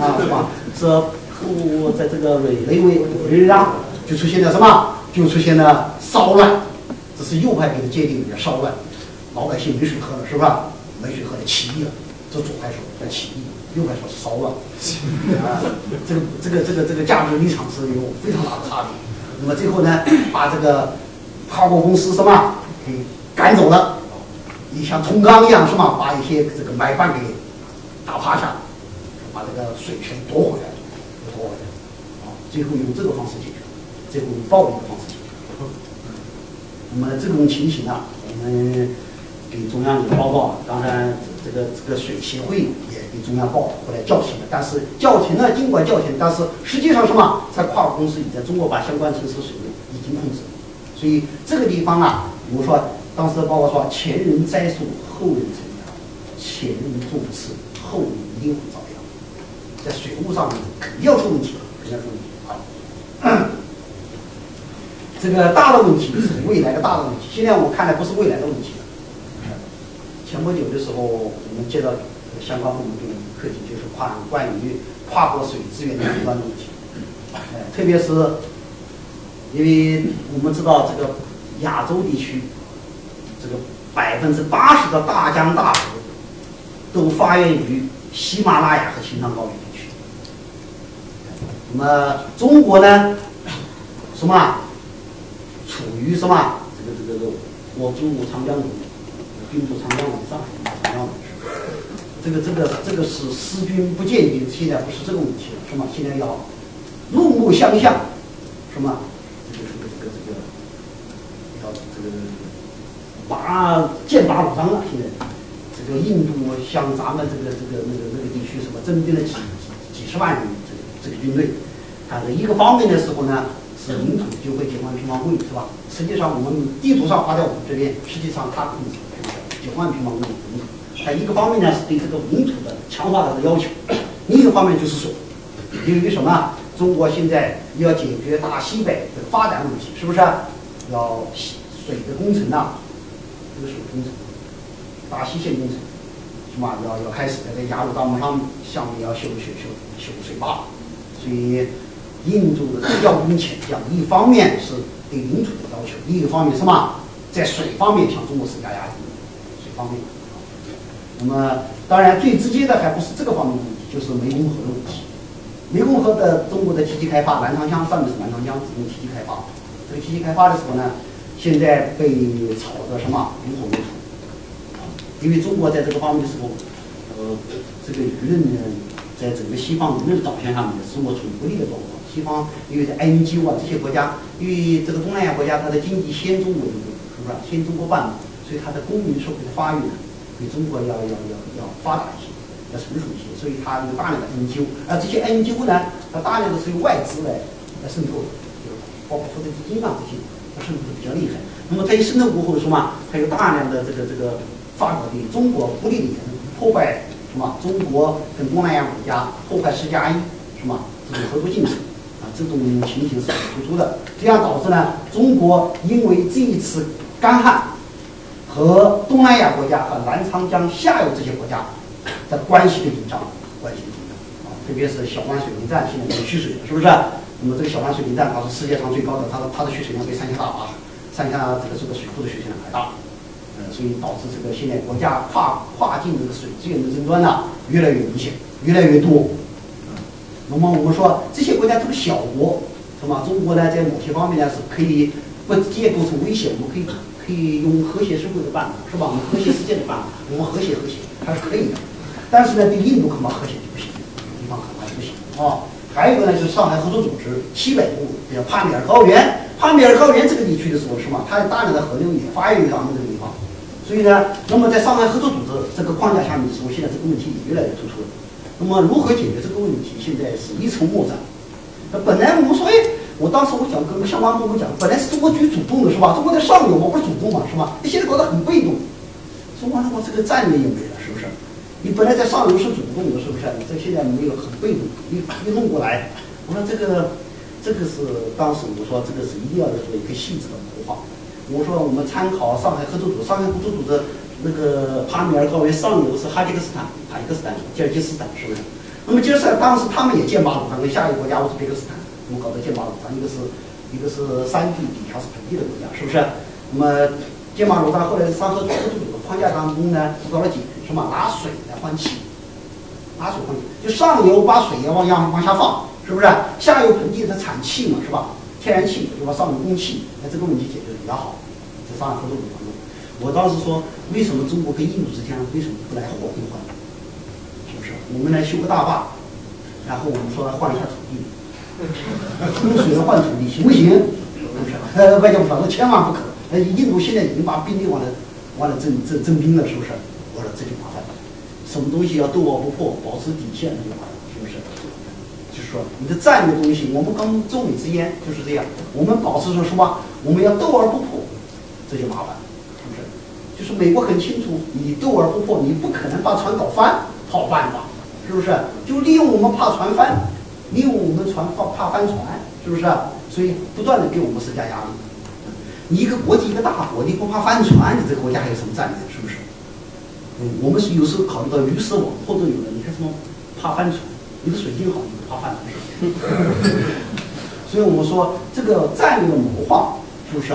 啊，是吧？是后在这个委内瑞委内瑞拉就出现了什么？就出现了骚乱，这是右派给的界定叫骚乱，老百姓没水喝了，是吧？没水喝了，起义了，这左派说叫起义，右派说是骚乱，啊，这个这个这个这个价值立场是有非常大的差别。那么最后呢，把这个跨国公司什么给赶走了，你像铜钢一样是吗？把一些这个买办给打趴下，把这个水权夺回来，夺回来，啊，最后用这个方式解决，最后用暴力的方式解决。那么这种情形呢，我们给中央有报告，当然这个这个水协会也给中央报过来叫停了，但是叫停呢，尽管叫停，但是实际上什么，在跨国公司已在中国把相关城市水位已经控制，所以这个地方啊，比如说当时的报告说，前人栽树，后人乘凉，前人种刺，后人一定会遭殃，在水务上面肯定要出问题了，肯定要出问题啊。这个大的问题是未来的大的问题，现在我看来不是未来的问题了。前不久的时候，我们接到相关部门给我们课题，就是跨关于跨国水资源的相关问题。特别是因为我们知道这个亚洲地区，这个百分之八十的大江大河都发源于喜马拉雅和青藏高原地区。那么中国呢，什么？处于什么？这个这个，我中国长江中，兵驻长江以上海，长江这个这个这个是思君不见君，现在不是这个问题了，是吗？现在要怒目相向，什么？这个这个这个这个，要这个拔剑拔弩张了。现在这个印度向咱们这个这个那个那个地区什么征兵了几几几十万人这个这个军队，它的一个方面的时候呢。是领土就会九万平方公里，是吧？实际上，我们地图上画在我们这边，实际上它控制九万平方公里领土。它一个方面呢是对这个领土的强化的要求，另一个方面就是说，由于什么？中国现在要解决大西北的发展问题，是不是？要水的工程呐，这个水工程，大西线工程，是吧？要要开始在雅鲁大漠上下面要修修修修水坝，所以。印度的调兵遣将，一方面是对领土的要求，另一方面什么，在水方面向中国施加压力。水方面，那么当然最直接的还不是这个方面的问题，就是湄公河的问题。湄公河的中国的梯级开发，南长江上面是南长江，只用梯级开发。这个梯级开发的时候呢，现在被炒的什么如火如荼啊？因为中国在这个方面的时候，呃，这个舆论呢，在整个西方舆论导向上面，中国处于不利的状况。西方因为在 NGO 啊这些国家，因为这个东南亚国家它的经济先中国一步，是不是？先中国半步，所以它的公民社会的发育呢，比中国要要要要发达一些，要成熟一些，所以它有大量的 NGO，而这些 NGO 呢，它大量的是由外资来来渗透的，就包括福德基金啊这些，渗透的比较厉害。那么它一渗透过后什么？它有大量的这个这个发表对中国不利的，破坏什么？中国跟东南亚国家破坏十加一，什么？这种合作进程啊。这种情形是很突出的，这样导致呢，中国因为这一次干旱和东南亚国家和南长江下游这些国家的关系的紧张，关系的紧张啊，特别是小湾水电站现在在蓄水了，是不是？那么这个小湾水电站它是世界上最高的，它的它的蓄水量比三峡大坝，三峡这个这个水库的蓄水量还大，呃，所以导致这个现在国家跨跨境这个水资源的争端呢越来越明显，越来越多。那么我们说这些国家都是小国，是吧？中国呢，在某些方面呢是可以不直接构成威胁，我们可以可以用和谐社会的办法，是吧？我们和谐世界的办法，我们和谐和谐还是可以的。但是呢，对印度恐怕和谐就不行，地方恐怕就不行啊。还有一个呢，就是上海合作组织西北部，比如帕米尔高原，帕米尔高原这个地区的时候，是吧？它大量的河流也发源于咱们这个地方，所以呢，那么在上海合作组织这个框架下面的时候，现在这个问题也越来越突出了。那么如何解决这个问题？现在是一筹莫展。那本来我们说，哎，我当时我讲跟相关部门讲，本来是中国最主动的，是吧？中国在上游嘛，不是主动嘛，是吧？现在搞得很被动，中国那么这个战略也没了，你本来在上游是主动的，是不是？你这现在没有很被动，你你弄过来，我说这个，这个是当时我说这个是一定要做一个细致的谋划。我说我们参考上海合作组，上海合作组织那个帕米尔高原上游是哈吉克斯坦、塔吉克斯坦、吉尔吉斯坦，是不是？那么吉尔斯坦当时他们也建马鲁当跟下一个国家乌兹别克斯坦，我们搞的建马鲁当，一个是一个是山地底下是盆地的国家，是不是？那么建马鲁当后来三合合作组的框架当中呢，做到了解，什么？拿水来换气，拿水换气，就上游把水要往下往下放，是不是？下游盆地它产气嘛，是吧？天然气对吧？上游供气，那这个问题解决的比较好，这上海合作组当中。我当时说，为什么中国跟印度之间为什么不来货兑换？是不是？我们来修个大坝，然后我们说换一下土地，用水来换土地，行不行？是不是？呃，外交部说那千万不可。呃，印度现在已经把兵力往那往那征征征兵了，是不是？这就麻烦了。什么东西要斗而不破，保持底线，那就麻烦，是不是？就是说，你的战略东西，我们跟中美之间就是这样，我们保持说什么？我们要斗而不破，这就麻烦。是不是就是美国很清楚，你斗而不破，你不可能把船搞翻，好办法，是不是？就利用我们怕船翻，利用我们船怕怕翻船，是不是？所以不断的给我们施加压力。你一个国际一个大国，你不怕翻船，你这个国家还有什么战略？是不是？我们是有时候考虑到鱼死网破都有了，你看什么怕翻船？你的水性好，你不怕翻船？所以我们说这个战略谋划，是不是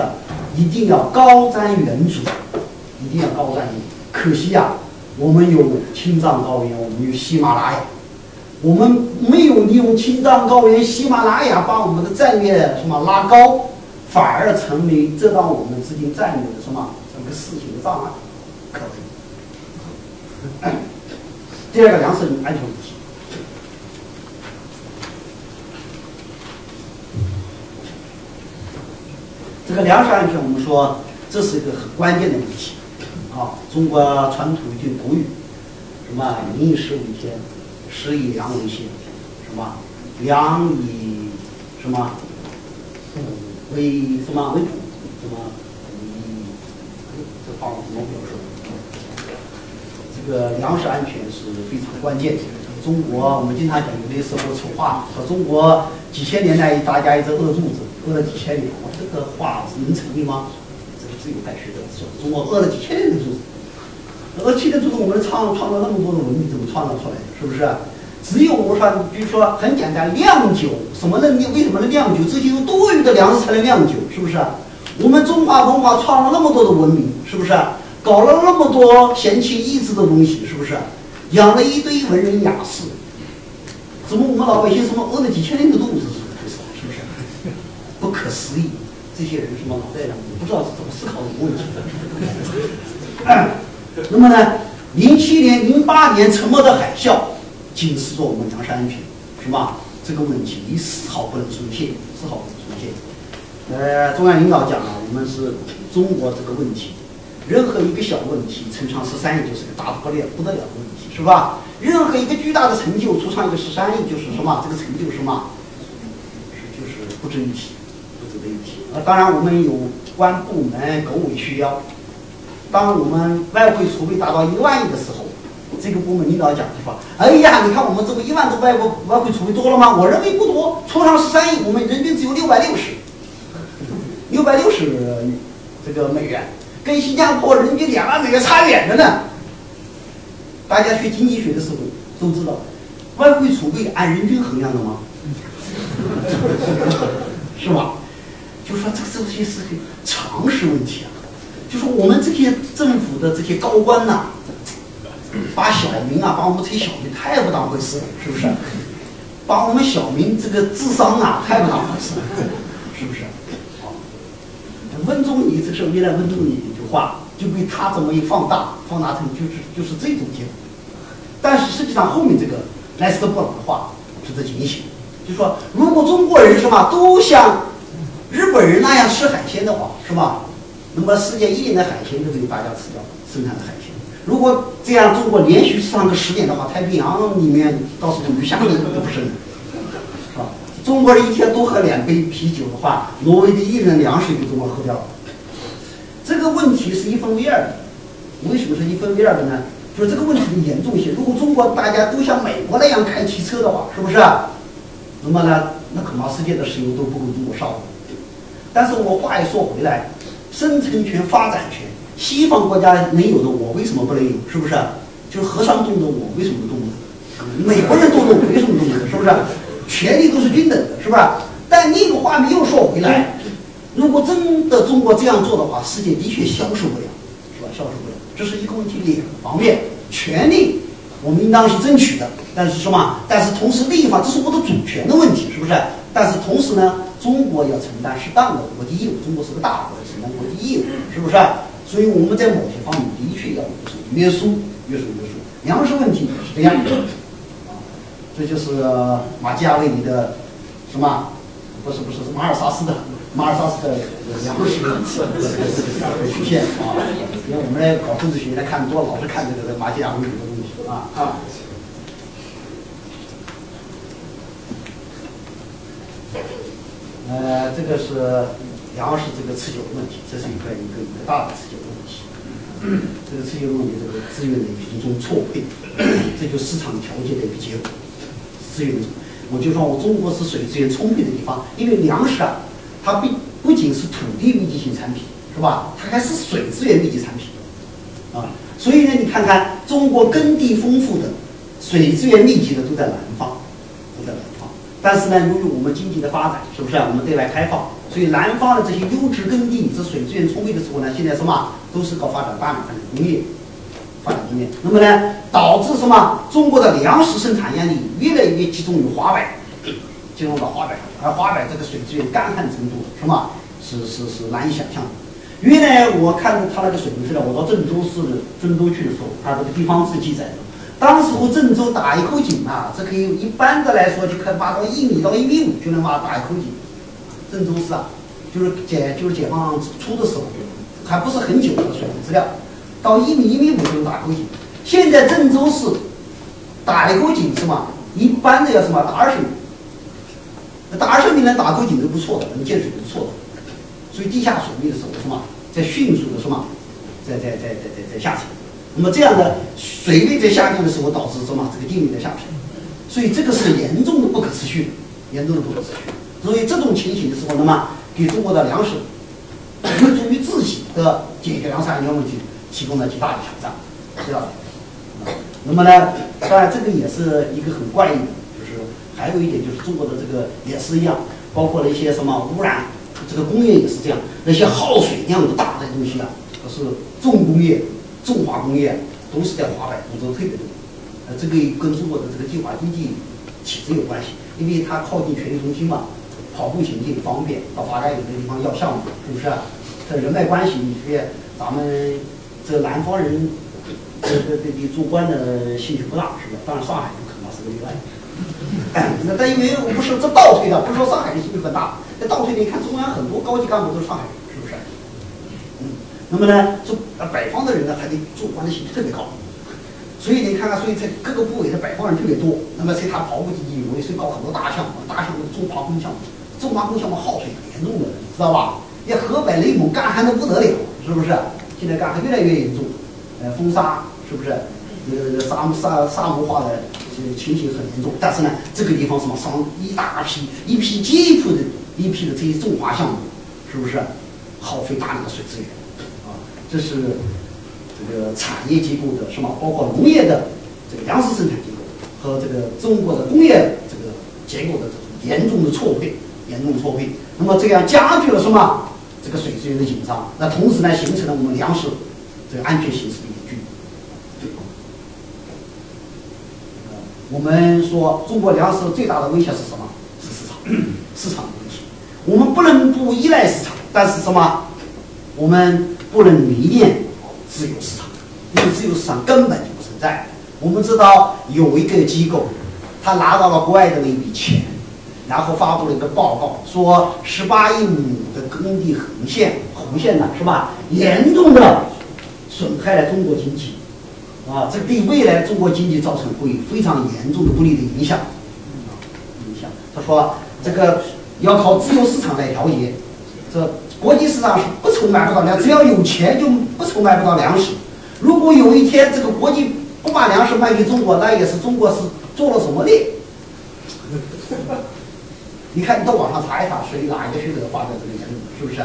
一定要高瞻远瞩？一定要高瞻远可惜呀，我们有青藏高原，我们有喜马拉雅，我们没有利用青藏高原、喜马拉雅把我们的战略什么拉高，反而成为遮挡我们制定战略的什么整个事情的障碍，第二个粮食安全问题，这个粮食安全，我们说这是一个很关键的问题。啊，中国传统一句古语，什么“民以食为天，食以粮为先”，什么“粮以什么为什么为”，什么以这方怎么表述？这个粮食安全是非常关键。中国我们经常讲有的时候丑话，说中国几千年来大家一直饿肚子，饿了几千年，我这个话能成立吗？这个自由派学者说：“中国饿了几千年的肚子，饿几千年肚子，我们创创造那么多的文明，怎么创造出来的？是不是？只有我说，比如说很简单，酿酒，什么能为什么能酿酒？这些有多余的粮食才能酿酒，是不是？我们中华文化创了那么多的文明，是不是？搞了那么多闲情逸致的东西，是不是？养了一堆文人雅士，怎么我们老百姓什么饿了几千年的肚子？是不是？不可思议。”这些人什么脑袋上不知道是怎么思考这个问题的。那么呢，零七年、零八年沉没的海啸，警示着我们粮食安全，是吧？这个问题你丝毫不能松懈，丝毫不能松懈。呃，中央领导讲了，我们是中国这个问题，任何一个小问题，成长十三亿就是个大破裂不得了的问题，是吧？任何一个巨大的成就，出上一个十三亿，就是什么？这个成就是什么？是就是不值一提。呃，当然，我们有关部门狗尾续貂。当我们外汇储备达到一万亿的时候，这个部门领导讲就说：“哎呀，你看我们这个一万多外国外汇储备多了吗？我认为不多，出上十三亿，我们人均只有六百六十，六百六十这个美元，跟新加坡人均两万美元差远着呢。大家学经济学的时候都知道，外汇储备按人均衡量的吗？是吧？”就说这个这些是个常识问题啊，就说我们这些政府的这些高官呐，把小民啊，把我们这些小民太不当回事了，是不是？把我们小民这个智商啊，太不当回事了，是不是？好，温总理这时候原来温总理话就被他这么一放大，放大成就是就是这种结果。但是实际上后面这个莱斯特布朗的话值得警醒，就说如果中国人什么都像。日本人那样吃海鲜的话，是吧？那么世界一年的海鲜都被大家吃掉了，生产的海鲜。如果这样，中国连续上个十年的话，太平洋里面到时候鱼虾都都不剩了，是吧？中国人一天多喝两杯啤酒的话，挪威的一人粮食就中国喝掉了。这个问题是一分为二的。为什么是一分为二的呢？就是这个问题的严重性。如果中国大家都像美国那样开汽车的话，是不是？那么呢，那恐怕世界的石油都不够中国烧。但是我话又说回来，生存权、发展权西方国家能有的，我为什么不能有？是不是？就是和尚动的，我为什么不动呢？美国人动的，我为什么动呢？是不是？权力都是均等的，是不是？但另一个话又说回来，如果真的中国这样做的话，世界的确消受不了，是吧？消受不了，这是一个问题两方面，权利我们应当是争取的，但是什么？但是同时另一方，这是我的主权的问题，是不是？但是同时呢，中国要承担适当的国际义务，中国是个大国，承担国际义务，是不是？所以我们在某些方面的确要约束、约束、约束。粮食问题也是这样的，啊，这就是马基雅维里的什么？不是不是，是马尔萨斯的马尔萨斯的粮食曲线啊。因为我们来搞政治学来看多，老是看这个这马基雅维里的东西啊啊。呃，这个是粮食这个持久的问题，这是一个一个一个大的持久的问题。这个持久问题，这个资源的集中错配，这就市场调节的一个结果。资源，我就说我中国是水资源充沛的地方，因为粮食啊，它不不仅是土地密集型产品，是吧？它还是水资源密集产品啊。所以呢，你看看中国耕地丰富的、水资源密集的都在南方。都在南方但是呢，由于我们经济的发展，是不是啊？我们对外开放，所以南方的这些优质耕地，这水资源充沛的时候呢，现在什么都是搞发展大量的工业，发展工业。那么呢，导致什么？中国的粮食生产压力越来越集中于华北，集中到华北，而华北这个水资源干旱程度，什么？是是是难以想象的。原来我看他那个水文资料，我到郑州市郑州去的时候，他这个地方志记载的。当时候郑州打一口井啊，这可以一般的来说就可以挖到一米到一米五就能挖打一口井。郑州市啊，就是解就是解放初的时候，还不是很久的水文资料，到一米一米五就能打口井。现在郑州市打一口井是吗？一般的要什么打二十米，打二十米能打过井都不错的，能建水不错的。所以地下水位的时候什么，在迅速的什么，在在在在在在下沉。那么这样的水位在下降的时候，导致什么？这个地面在下沉，所以这个是严重的不可持续，严重的不可持续。所以这种情形的时候，那么给中国的粮食有助于自己的解决粮食安全问题提供了极大的挑战，是吧？那么呢，当然这个也是一个很怪异的，还有一点就是中国的这个也是一样，包括了一些什么污染，这个工业也是这样，那些耗水量大的东西啊，都是重工业。重化工业都是在华北，工作特别多，呃，这个跟中国的这个计划经济体制有关系，因为它靠近权力中心嘛，跑步行进方便，到华北有的地方要项目，是不是？这人脉关系，你看咱们这南方人，这这这对做官的兴趣不大，是吧？当然上海可能是个例外。那但因为我不是这倒退的，不是说上海人兴趣很大，这倒退你看中央很多高级干部都是上海人。是不是？嗯那么呢，做呃北方的人呢，他的做官的兴趣特别高，所以你看看，所以在各个部委的北方人特别多。那么随他跑步积极，我也是搞很多大项目，大项目重化工项目，重化工项目耗水很严重的，知道吧？你河北、内蒙干旱的不得了，是不是？现在干旱越来越严重，呃，风沙是不是？呃，沙沙沙漠化的情形很严重。但是呢，这个地方什么上一大批、一批接一批的、一批的这些重化项目，是不是耗费大量的水资源？啊这是这个产业结构的什么？包括农业的这个粮食生产结构和这个中国的工业这个结构的这种严重的错配，严重错配。那么这样加剧了什么？这个水资源的紧张。那同时呢，形成了我们粮食这个安全形势的严峻。我们说中国粮食最大的威胁是什么？是市场，市场的问题。我们不能不依赖市场，但是什么？我们。不能迷恋自由市场，因为自由市场根本就不存在。我们知道有一个机构，他拿到了国外的那笔钱，然后发布了一个报告，说十八亿亩的耕地红线，红线呢是吧？严重的损害了中国经济，啊，这对未来中国经济造成会非常严重的不利的影响。影响，他说这个要靠自由市场来调节，这。国际市场是不愁买不到粮，只要有钱就不愁买不到粮食。如果有一天这个国际不把粮食卖给中国，那也是中国是做了什么的？你看，你到网上查一查，谁哪一个学者发表这个言论，是不是？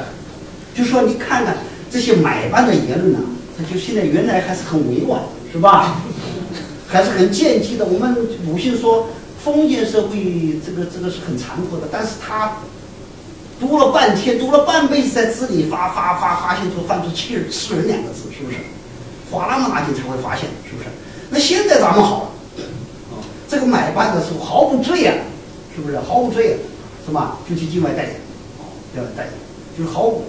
就说你看看这些买办的言论呢，他就现在原来还是很委婉，是吧？还是很间接的。我们鲁迅说，封建社会这个这个是很残酷的，但是他读了半天，读了半辈子在字里发发发发现出翻出“气人”“吃人”两个字，是不是？花那么大劲才会发现，是不是？那现在咱们好了，啊，这个买办的时候毫不遮掩，是不是？毫不遮掩，是吧？就去境外代言，啊，境外代言，就是毫无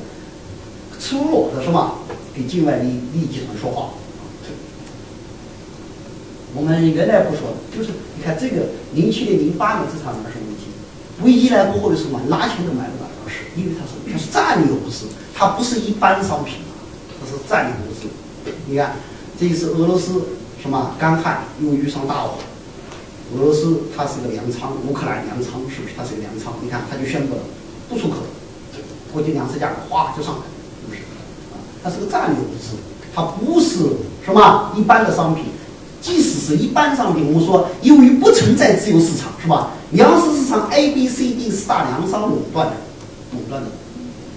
赤裸裸的，是吧？给境外利利益集团说话。我们原来不说，就是你看这个零七年、零八年这场哪是问题？唯一来过后的什么？拿钱都买不到粮食，因为它是它是战略物资，它不是一般商品，它是战略物资。你看，这一次俄罗斯什么干旱又遇上大火，俄罗斯它是个粮仓，乌克兰粮仓是不是？它是个粮仓，你看它就宣布了不出口，国际粮食价格哗就上来了，是不是？啊，它是个战略物资，它不是什么一般的商品。即使是一般商品，我们说由于不存在自由市场，是吧？粮食市场 A、B、C、D 四大粮商垄断的，垄断的，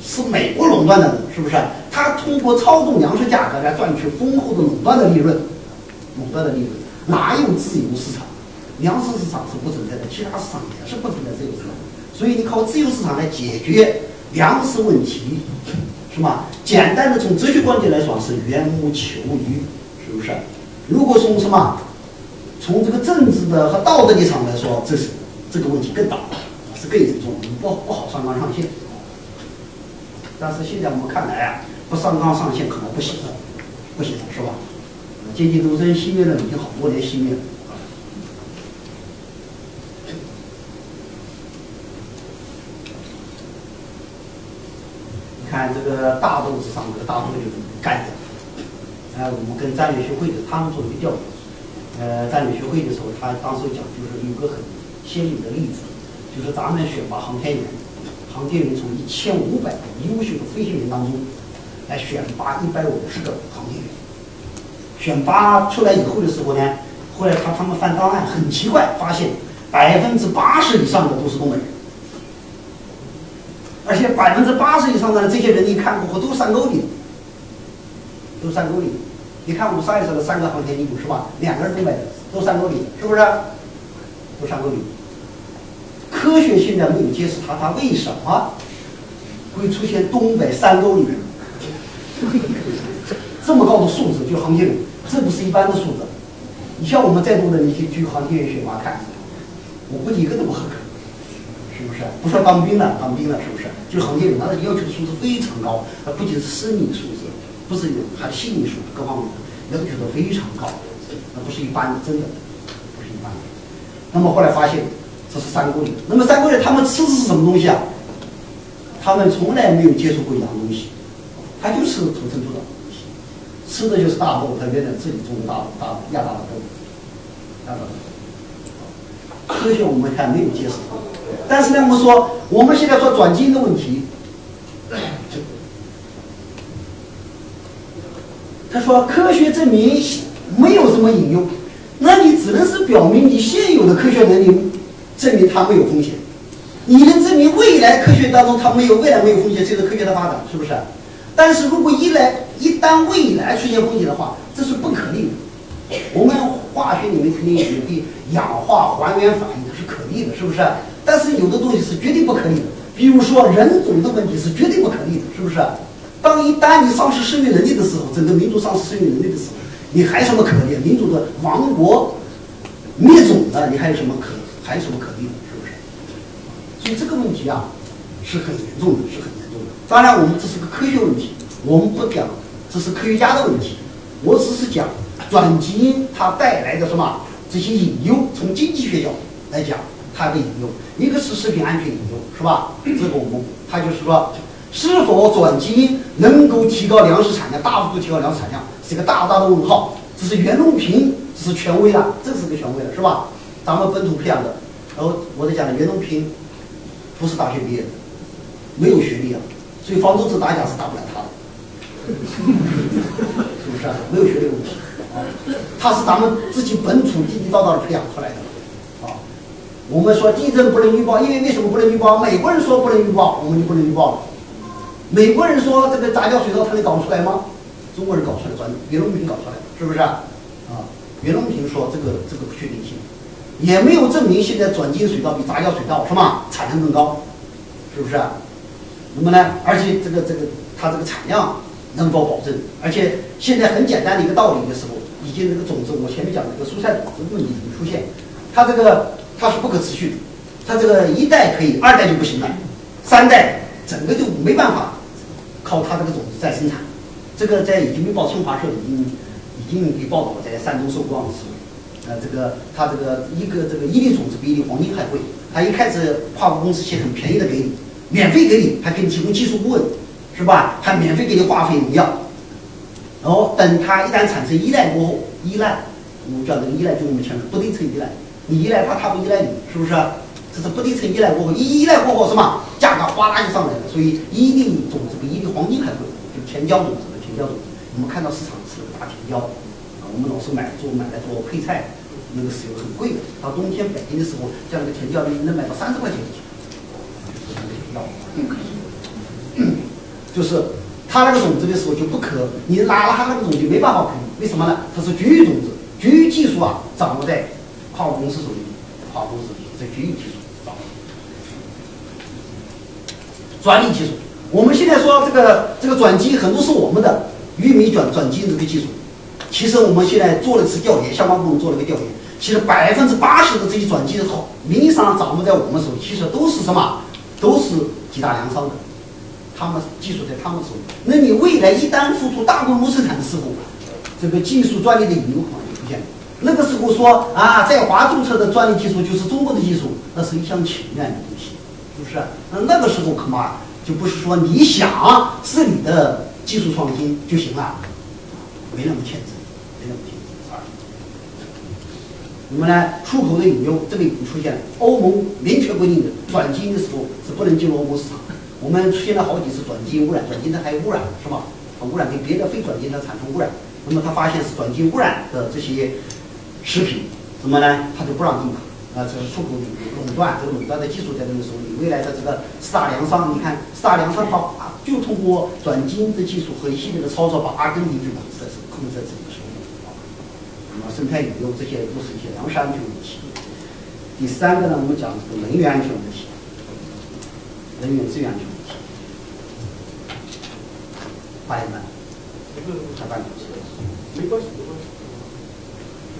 是美国垄断的，是不是？他通过操纵粮食价格来赚取丰厚的垄断的利润，垄断的利润哪有自由市场？粮食市场是不存在的，其他市场也是不存在自由市场。所以你靠自由市场来解决粮食问题，是吧？简单的从哲学观点来说是缘木求鱼，是不是？如果从什么，从这个政治的和道德立场来说，这是这个问题更大，是更严重，不不好上纲上线。但是现在我们看来啊，不上纲上线可能不行了，不行了，是吧？阶级斗争熄灭了已经好多年熄灭了。看这个大豆子上，这个大豆就干掉。哎，我们跟战略学会的他们做一个调研，呃，战略学会的时候，他当时讲就是有个很鲜明的例子，就是咱们选拔航天员，航天员从一千五百个优秀的飞行员当中来选拔一百五十个航天员，选拔出来以后的时候呢，后来他他们翻档案很奇怪，发现百分之八十以上的都是东北人，而且百分之八十以上的这些人，你看过后都是山沟里。都三公里，你看我们上一次的三个航天女是吧？两个人东北的，都三公里，是不是？都三公里。科学现在没有揭示它，它为什么会出现东北三公里 这么高的数字？就航天员，这不是一般的数字。你像我们再多的，那些去航天员选拔看，我估计一个都不合格，是不是？不说当兵的，当兵的是不是？就航天员，他的要求素质非常高，他不仅是生理素质。不是有还心理素质各方面的要求都非常高，那不是一般的，真的不是一般的。那么后来发现这是三国里，那么三国里他们吃的是什么东西啊？他们从来没有接触过一样东西，他就是土生土长的东西，吃的就是大豆，他原来自己种的大大亚大的豆，亚大的豆。科学我们还没有解释，但是呢，我们说我们现在说转基因的问题。他说：“科学证明没有什么引用，那你只能是表明你现有的科学能力证明它没有风险。你能证明未来科学当中它没有未来没有风险，这是科学的发展，是不是？但是如果一来一旦未来出现风险的话，这是不可逆的。我们化学里面肯定有个氧化还原反应，是可逆的，是不是？但是有的东西是绝对不可逆的，比如说人种的问题是绝对不可逆的，是不是？”当一旦你丧失生育能力的时候，整个民族丧失生育能力的时候，你还什么可逆？民族的亡国灭种的，你还有什么可还有什么可逆的？是不是？所以这个问题啊，是很严重的，是很严重的。当然，我们这是个科学问题，我们不讲这是科学家的问题，我只是讲转基因它带来的什么这些隐忧，从经济学角度来讲，它的隐忧，一个是食品安全隐忧，是吧？这个我们它就是说。是否转基因能够提高粮食产量，大幅度提高粮食产量，是一个大大的问号。这是袁隆平，这是权威的，这是个权威的，是吧？咱们本土培养的。然后我在讲的袁隆平不是大学毕业的，没有学历啊，所以方舟子打假是打不了他的，是不是啊？没有学历问题啊，他是咱们自己本土地地道道的培养出来的啊。我们说地震不能预报，因为为什么不能预报？美国人说不能预报，我们就不能预报了。美国人说这个杂交水稻他能搞出来吗？中国人搞出来，袁隆平搞出来，是不是啊？啊，袁隆平说这个这个不确定性，也没有证明现在转基因水稻比杂交水稻什么产量更高，是不是？那么呢，而且这个这个它这个产量能否保证？而且现在很简单的一个道理的时候，已经这个种子，我前面讲的这个蔬菜种子问题已经出现，它这个它是不可持续的，它这个一代可以，二代就不行了，三代整个就没办法靠它这个种子再生产。这个在《已经民报》新华社已经已经给报道了，在山东寿光的时候，呃，这个它这个一个这个一粒种子比一粒黄金还贵，它一开始跨国公司先很便宜的给你，免费给你，还给你提供技术顾问，是吧？还免费给你化肥农药，然后等它一旦产生依赖过后，依赖，我们叫这个依赖，就我们前面不对称依赖，你依赖它，它不依赖你，是不是？这是不对称依赖过后，一依赖过后什么？价格哗啦就上来了，所以一粒种子比一粒黄金还贵，就甜椒种子。甜椒种子，我们看到市场是大甜椒，啊，我们老是买做买来做配菜，那个石油很贵的。到冬天北京的时候，这样的甜椒能卖到三十块钱一斤，就是那个甜椒，就是它那个种子的时候就不可，你拿了它那个种子没办法可，为什么呢？它是局域种子，局域技术啊掌握在跨国公司手里，跨国公司在局域技术掌握，专利技术。我们现在说这个这个转基因很多是我们的玉米转转基因这个技术，其实我们现在做了一次调研，相关部门做了个调研，其实百分之八十的这些转基因好，名义上掌握在我们手里，其实都是什么？都是几大粮商的，他们技术在他们手里。那你未来一旦付出大规模生产的时候，这个技术专利的隐忧可能就出现了。那个时候说啊，在华注册的专利技术就是中国的技术，那是一厢情愿的东西，是不是？那那个时候恐怕。就不是说你想是你的技术创新就行了，没那么天真，没那么天真啊。那么呢，出口的引诱这个已经出现了，欧盟明确规定的转基因的时候是不能进入欧盟市场。我们出现了好几次转基因污染，转基因它还有污染是吧？污染跟别的非转基因它产生污染，那么他发现是转基因污染的这些食品，怎么呢？他就不让进口。啊，这个出口垄断，这个垄断的技术在这个手里。未来的这个四大粮商，你看四大粮商把就通过转基因的技术和一系列的操作，把阿根廷就控制在手，控制在自己的手里。啊，那么生态旅游这些都是一些粮食安全问题。第三个呢，我们讲这个能源安全问题，能源资源安全问题。八点半，下半场没关系，没关系，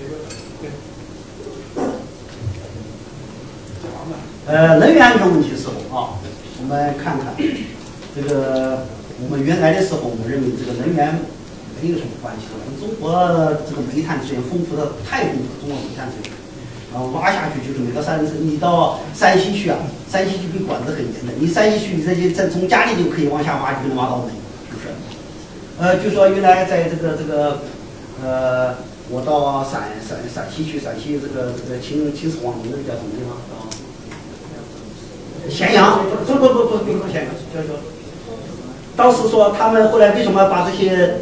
没关系。呃，能源安全问题的时候啊，我们看看这个，我们原来的时候，我们认为这个能源没有什么关系。我们中国这个煤炭资源丰富的太丰富了，中国煤炭资源，然后挖下去就是每个山，你到山西去啊，山西就被管得很严的。你山西去，你这些在从家里就可以往下挖，就能挖到煤，是不是？呃，就说原来在这个这个，呃，我到陕陕陕西去，陕西这个这个秦秦始皇陵那个叫什么地方？咸阳，不不不不，别说咸阳，叫叫。当时说他们后来为什么把这些，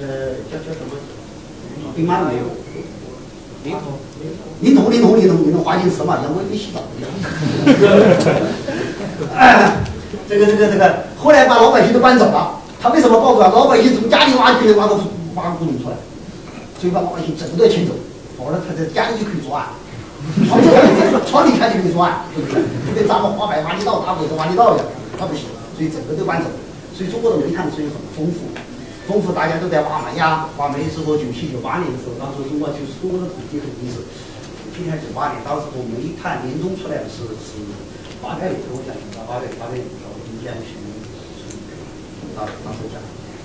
呃，叫叫什么？兵马俑？灵童，灵童，灵童，灵童，灵童，花金池嘛，人为没洗澡一样。这个这个这个，后来把老百姓都搬走了。他为什么抱住啊？老百姓从家里挖就能挖个挖个古董出来，所以把老百姓整个迁走，否则他在家里就可以作案。床这床底下就可以钻，是不是？就跟咱们花白挖地道、打鬼子挖地道一样，那不行，所以整个都搬走。所以中国的煤炭资源很丰富，丰富大家都在挖煤呀，挖煤的时候，九七九八年的时候，当时中国就是中国的土地肯定是，九七年九八年，当时我煤炭年终出来的是是八百五，我讲到八百八百五，我今天去，当当时讲，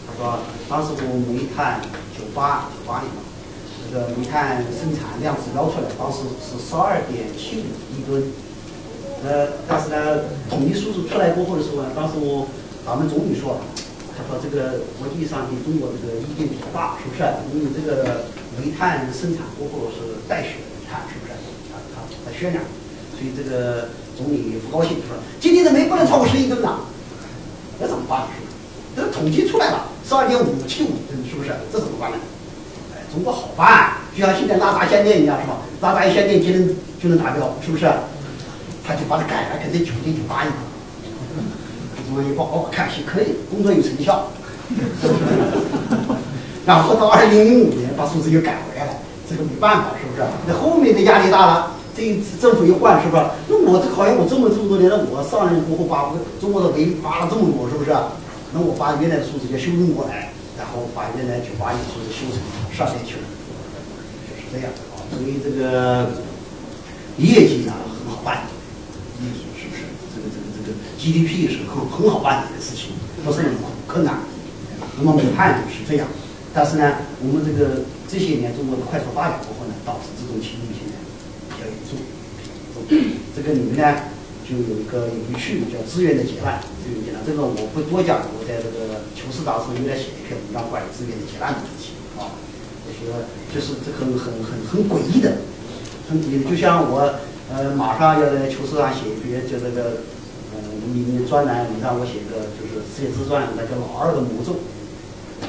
他说当时我煤炭九八九八年嘛。个煤炭生产量指标出来，当时是十二点七五亿吨。呃，但是呢，统计数字出来过后的时候呢，当时我咱们总理说，他说这个国际上对中国这个意见比较大，是不是？因为这个煤炭生产过后是带血的煤炭，是不是？啊，他他渲染，所以这个总理不高兴，说今年的煤不能超过十亿吨呐，那怎么办？这个统计出来了，十二点五七五吨，是不是？这怎么办呢？中国好办，就像现在拉闸限电一样，是吧？拉闸限电就能就能达标，是不是？他就把它改了，改成九点九八亿。中央一报，哦，看行可以，工作有成效。然后到二零零五年把数字又改回来了，这个没办法，是不是？那后面的压力大了，这一政府一换，是不是？那我这好像我这么这么多年了，我上任过后把中国的煤挖了这么多，是不是？那我把原来的数字也修正过来，然后把原来九八年数字修成上面去了，就是这样啊。所以这个业绩呢很好办，是不是？这个这个这个 GDP 是很很好办的一个事情，不是那么困难。那么美判是这样，但是呢，我们这个这些年中国的快速发展过后呢，导致这种情况现在比较严重，这个里面呢，就有一个有一句叫资源的劫难，资源劫难，这个我不多讲，我在这个《求是》杂志有点写一篇文章关于资源的劫难的问题啊，我觉得就是这很很很很诡异的，很诡异的，就像我呃马上要在《求是》上写一篇就这个呃你你专栏，你让我写个就是世界之传，那叫老二的魔咒。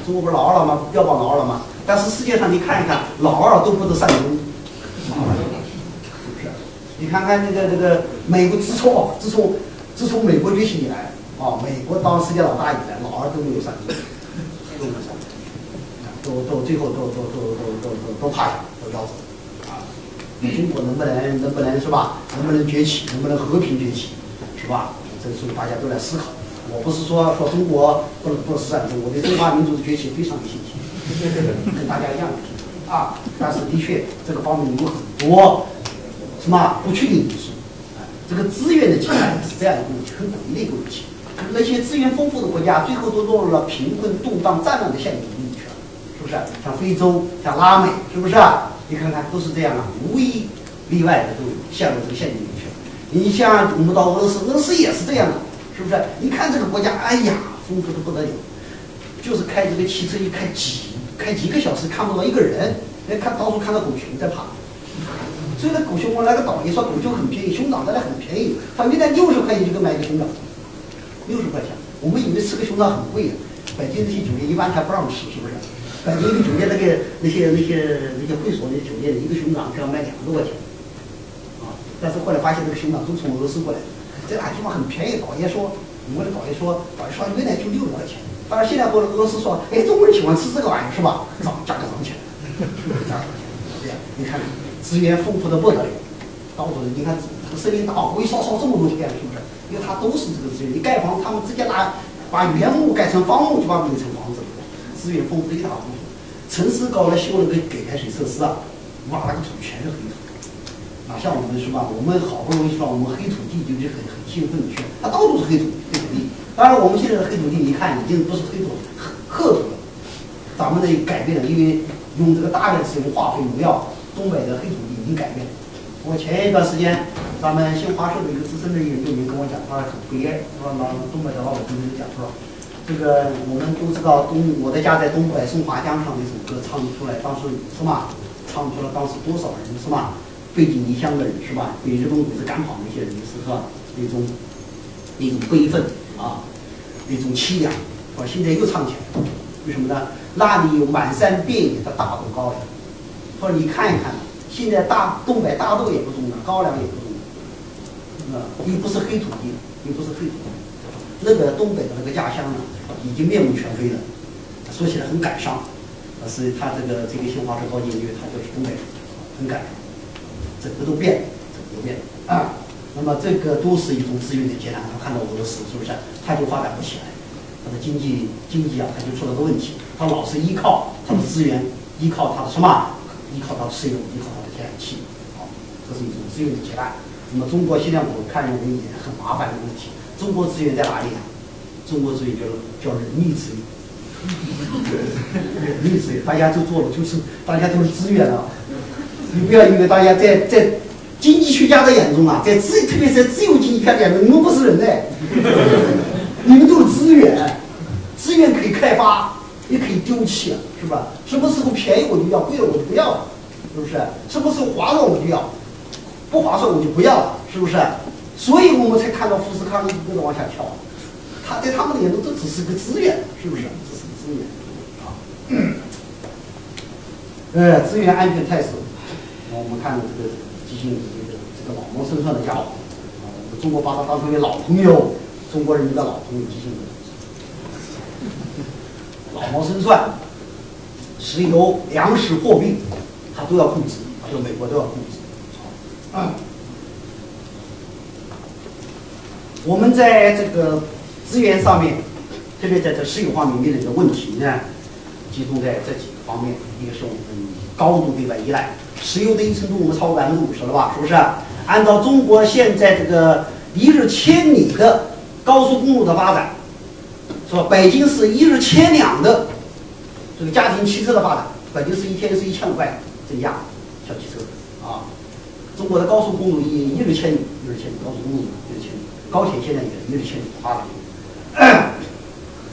中国不是老二了吗？标榜老二了吗？但是世界上你看一看，老二都不得善终，是不是？你看看那个那个美国，自从自从自从美国崛起以来啊，美国当世界老大以来，老二都没有善终，都没有善终，都都最后都都都都都都都趴下，都夭折啊！中国能不能能不能是吧？能不能崛起？能不能和平崛起？是吧？这个所以大家都来思考。我不是说说中国不能不是战争，我对中华民族的崛起非常有信心，跟大家一样有信心啊。但是的确，这个方面有很多什么不确定因素啊。这个资源的劫难是这样一个问题，很诡异的一个问题。那些资源丰富的国家，最后都落入了贫困、动荡、战乱的陷阱里面去了，是不是？像非洲，像拉美，是不是？你看看，都是这样啊，无一例外的都陷入这个陷阱里去了。你像我们到俄罗斯，俄罗斯也是这样的。是不是？你看这个国家，哎呀，丰富的不得了，就是开这个汽车一开几开几个小时看不到一个人，哎，看到处看到狗熊在爬。所以那狗熊，我那个导游说狗熊很便宜，熊掌在那很便宜，他原来六十块钱就能买一个熊掌，六十块钱。我们以为吃个熊掌很贵啊，北京那些酒店一般他不让吃，是不是？北京的酒店那个那些那些那些会所那些酒店，一个熊掌就要卖两百多块钱，啊！但是后来发现这个熊掌都从俄罗斯过来的。这俩地方很便宜，导游说，我们的导游说，导游说原来就六十块钱，但是现在和俄罗斯说，哎，中国人喜欢吃这个玩意儿是吧？涨价格涨起来，价格涨起来，对呀，你看资源丰富的不得了，到处你看这个森林大火一烧烧这么多天，是不是？因为它都是这个资源，你盖房他们直接拿把原木盖成方木，就把它成房子了，资源丰富的一塌糊涂。城市搞了修了个给排水设施啊，挖了个土全是黑土。哪像我们是吧？我们好不容易是吧？我们黑土地就是很很兴奋的去，它到处是黑土黑土地。当然，我们现在的黑土地，你看已经不是黑土，褐土了。咱们的改变了，因为用这个大量使用化肥农药，东北的黑土地已经改变。我前一段时间，咱们新华社的一个资深的研究员跟我讲，他很悲哀，说老东北的老百姓就讲说，这个我们都知道东，我的家在东北松花江上那首歌唱出来，当时是吧？唱出了当时多少人是吧？背井离乡的人是吧？被日本鬼子赶跑那些人是吧？那种那种悲愤啊，那种凄凉，我？现在又唱起来，为什么呢？那里有满山遍野的大豆高粱粱。说你看一看，现在大东北大豆也不种了，高粱也不种了，啊，又不是黑土地，又不是黑土地，那个东北的那个家乡呢，已经面目全非了。说起来很感伤，但是他这个这个新华社高级研究员，他就是东北人，很感伤。整个都变了，整个都变了啊！那么这个都是一种资源的劫难。他看到俄罗斯是不是？他就发展不起来，他的经济经济啊，他就出了个问题。他老是依靠他的资源，依靠他的什么？依靠到石油，依靠到天然气。好，这是一种资源的劫难。那么中国现在我看认为也很麻烦的问题。中国资源在哪里啊？中国资源叫叫人力资源，人力资源，大家都做了，就是大家都是资源啊。你不要以为大家在在经济学家的眼中啊，在自特别在自由经济学家眼中，你们不是人类，你们都是资源，资源可以开发，也可以丢弃，啊是吧？什么时候便宜我就要，贵了我就不要了，是不是？什么时候划算我就要，不划算我就不要了，是不是？所以我们才看到富士康一个个的往下跳，他在他们的眼中这只是个资源，是不是？这是个资源啊。呃，资源安全态势。我们看这个基金这个这个老谋深算的家伙，啊，我们中国把他当成一个老朋友，中国人民的脑中有记性的，老谋深算，石油、粮食、货币，它都要控制，就美国都要控制。啊，我们在这个资源上面，特别在这石油方面面临的问题呢，集中在这几个方面。一个是我们高度对外依赖，石油的依存度我们超过百分之五十了吧？是不是？按照中国现在这个一日千里的高速公路的发展，是吧？北京市一日千两的这个家庭汽车的发展，北京市一天是一千五百增加小汽车啊。中国的高速公路一一日千里，一日千里高速公路一日千里，高铁现在也一日千里发展。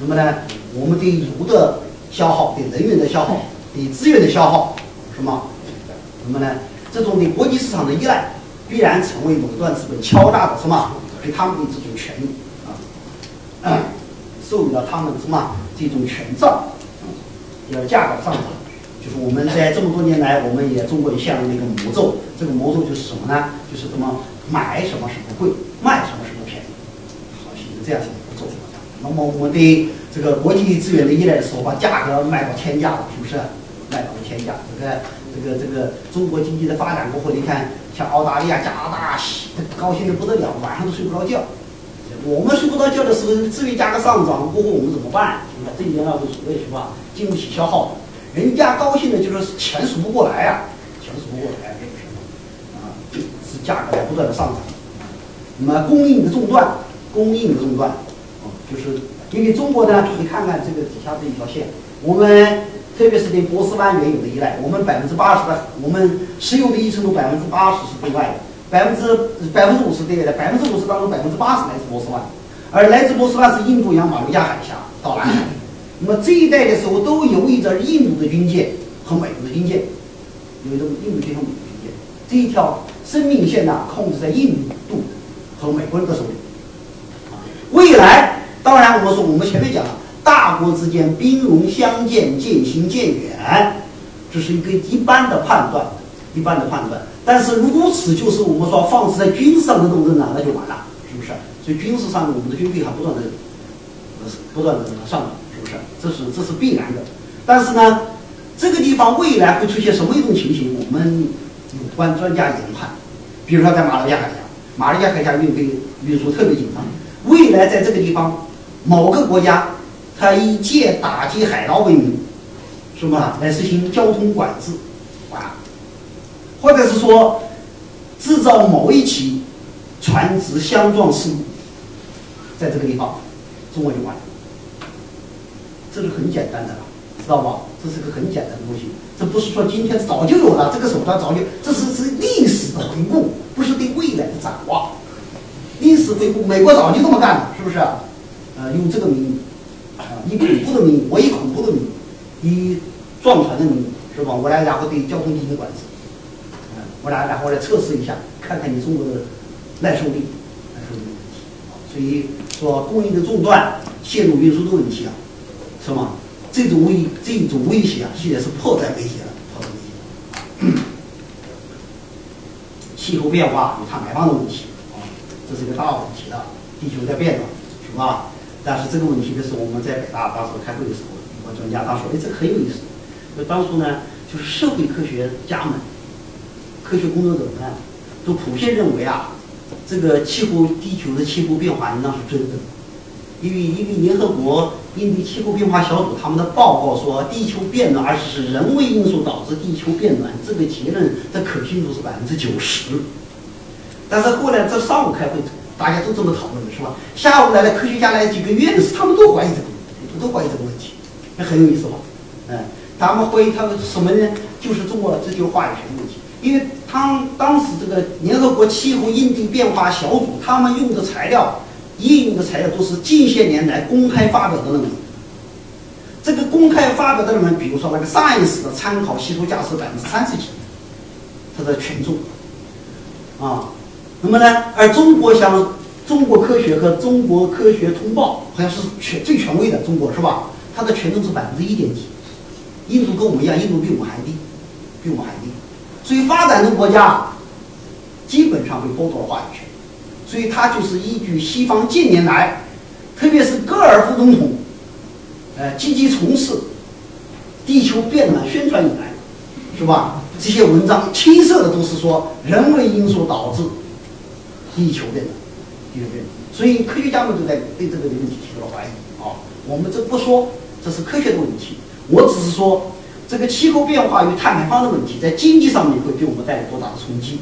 那么呢，我们对油的消耗、对能源的消耗、对资源的消耗，什么？那么呢，这种对国际市场的依赖，必然成为垄断资本敲诈的什么？对他们的 这种权利啊，授予了他们什么这种权杖？要价格上涨，就是我们在这么多年来，我们也中国也陷入了一个魔咒。这个魔咒就是什么呢？就是怎么买什么是不贵，卖什么是不便宜，好，形成这样子一个咒。那么我们对这个国际资源的依赖的时候，把价格卖到天价了，是不是？卖到了天价。这个这个这个中国经济的发展过后，你看像澳大利亚、加拿大，高兴的不得了，晚上都睡不着觉。我们睡不着觉的时候，至于价格上涨过后，我们怎么办？这一点要无所谓，是吧？经不起消耗。人家高兴的就是钱数不过来呀，钱数不过来，啊，是价格在不断的上涨。那么供应的中断，供应的中断，啊，就是因为中国呢，你看看这个底下这一条线，我们特别是对波斯湾原油的依赖，我们百分之八十的，我们石油的依存度百分之八十是对外的。百分之百分之五十对外的，百分之五十当中百分之八十来自波斯湾，而来自波斯湾是印度洋马六甲海峡到南海。那么这一带的时候都游弋着印度的军舰和美国的军舰，有一种印度军和美国军舰。这一条生命线呢，控制在印度和美国人的手里。未来，当然我们说我们前面讲了，大国之间兵戎相见，渐行渐远，这是一个一般的判断，一般的判断。但是如此就是我们说放置在军事上的斗争呢，那就完了，是不是？所以军事上我们的军费还不断的，不断的上涨，是不是？这是这是必然的。但是呢，这个地方未来会出现什么一种情形？我们有关专家研判，比如说在马六甲海峡，马六甲海峡运费运输特别紧张，未来在这个地方，某个国家，它以借打击海盗为名，是吧？来实行交通管制，或者是说，制造某一起船只相撞事故，在这个地方，中国就完了。这是很简单的了，知道吧？这是个很简单的东西，这不是说今天早就有了这个手段，早就这是是历史的回顾，不是对未来的展望。历史回顾，美国早就这么干了，是不是？呃，用这个名义，啊，以恐怖的名义，我以恐怖的名义，以撞船的名义，是吧？我来然后对交通进行管制。我来，然后来测试一下，看看你中国的耐受力，耐受力问题。所以说，供应的中断、线路运输的问题啊，是吗？这种威这种威胁啊，现在是迫在眉睫了，迫在眉睫。气候变化有碳排放的问题啊，这是一个大问题了。地球在变暖，是吧？但是这个问题的时候，我们在北大当时开会的时候，有个专家他说：“哎，这很有意思。那当初呢，就是社会科学家们。”科学工作者们，都普遍认为啊，这个气候地球的气候变化应当是真的，因为因为联合国应对气候变化小组他们的报告说，地球变暖而是人为因素导致地球变暖，这个结论的可信度是百分之九十。但是后来这上午开会，大家都这么讨论的是吧？下午来的科学家来几个院士，他们都怀疑这个问题，都怀疑这个问题，那很有意思吧？嗯，他们怀疑他们什么呢？就是中国这就是话语权的问题。因为当当时这个联合国气候应对变化小组，他们用的材料，应用的材料都是近些年来公开发表的论文。这个公开发表的论文，比如说那个 Science 的参考系数价值百分之三十几，它的权重啊。那么呢，而中国像中国科学和中国科学通报，好像是权最权威的，中国是吧？它的权重是百分之一点几。印度跟我们一样，印度比我们还低，比我们还低。所以发展中国家基本上被剥夺了话语权，所以它就是依据西方近年来特别是戈尔夫总统，呃，积极从事地球变暖宣传以来，是吧？这些文章青涩的都是说人为因素导致地球变暖，地球变暖。所以科学家们都在对这个问题提出了怀疑啊。我们这不说这是科学的问题，我只是说这个气候变化与碳排放的问题在经济上面会给我们带来多大的冲击。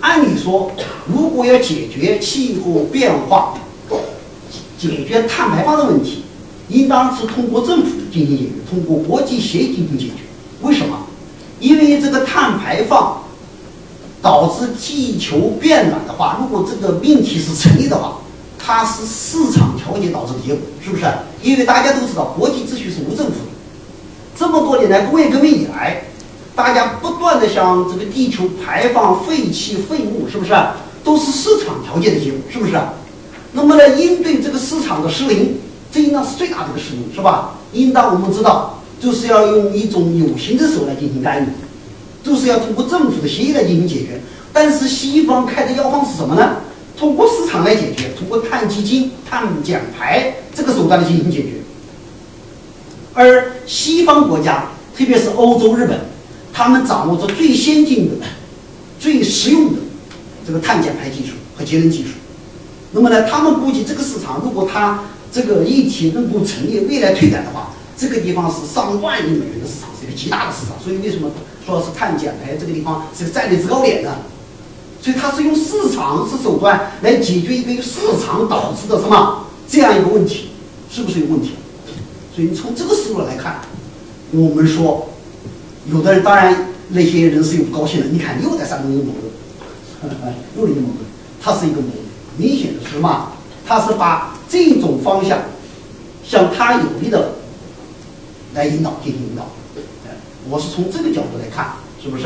按理说，如果要解决气候变化、解决碳排放的问题，应当是通过政府进行解决，通过国际协议进行解决。为什么？因为这个碳排放导致地球变暖的话，如果这个命题是成立的话，它是市场调节导致的结果，是不是？因为大家都知道，国际秩序是无政府的。这么多年来，工业革命以来，大家不断的向这个地球排放废气废物，是不是？都是市场调节的结果，是不是？那么呢，应对这个市场的失灵，这应当是最大的一个失灵，是吧？应当我们知道，就是要用一种有形的手来进行干预，就是要通过政府的协议来进行解决。但是西方开的药方是什么呢？通过市场来解决，通过碳基金、碳减排这个手段来进行解决。而西方国家，特别是欧洲、日本，他们掌握着最先进的、最实用的这个碳减排技术和节能技术。那么呢，他们估计这个市场，如果它这个一体能够成立、未来推展的话，这个地方是上万亿美元的市场，是一个极大的市场。所以为什么说是碳减排这个地方是个战略制高点呢？所以它是用市场是手段来解决一个由市场导致的什么这样一个问题，是不是有问题？所以你从这个思路来看，我们说，有的人当然那些人是有不高兴的，你看又在煽动阴谋论，又阴谋论，它是一个明显的是什么？它是把这种方向向他有利的来引导进行引导。我是从这个角度来看，是不是？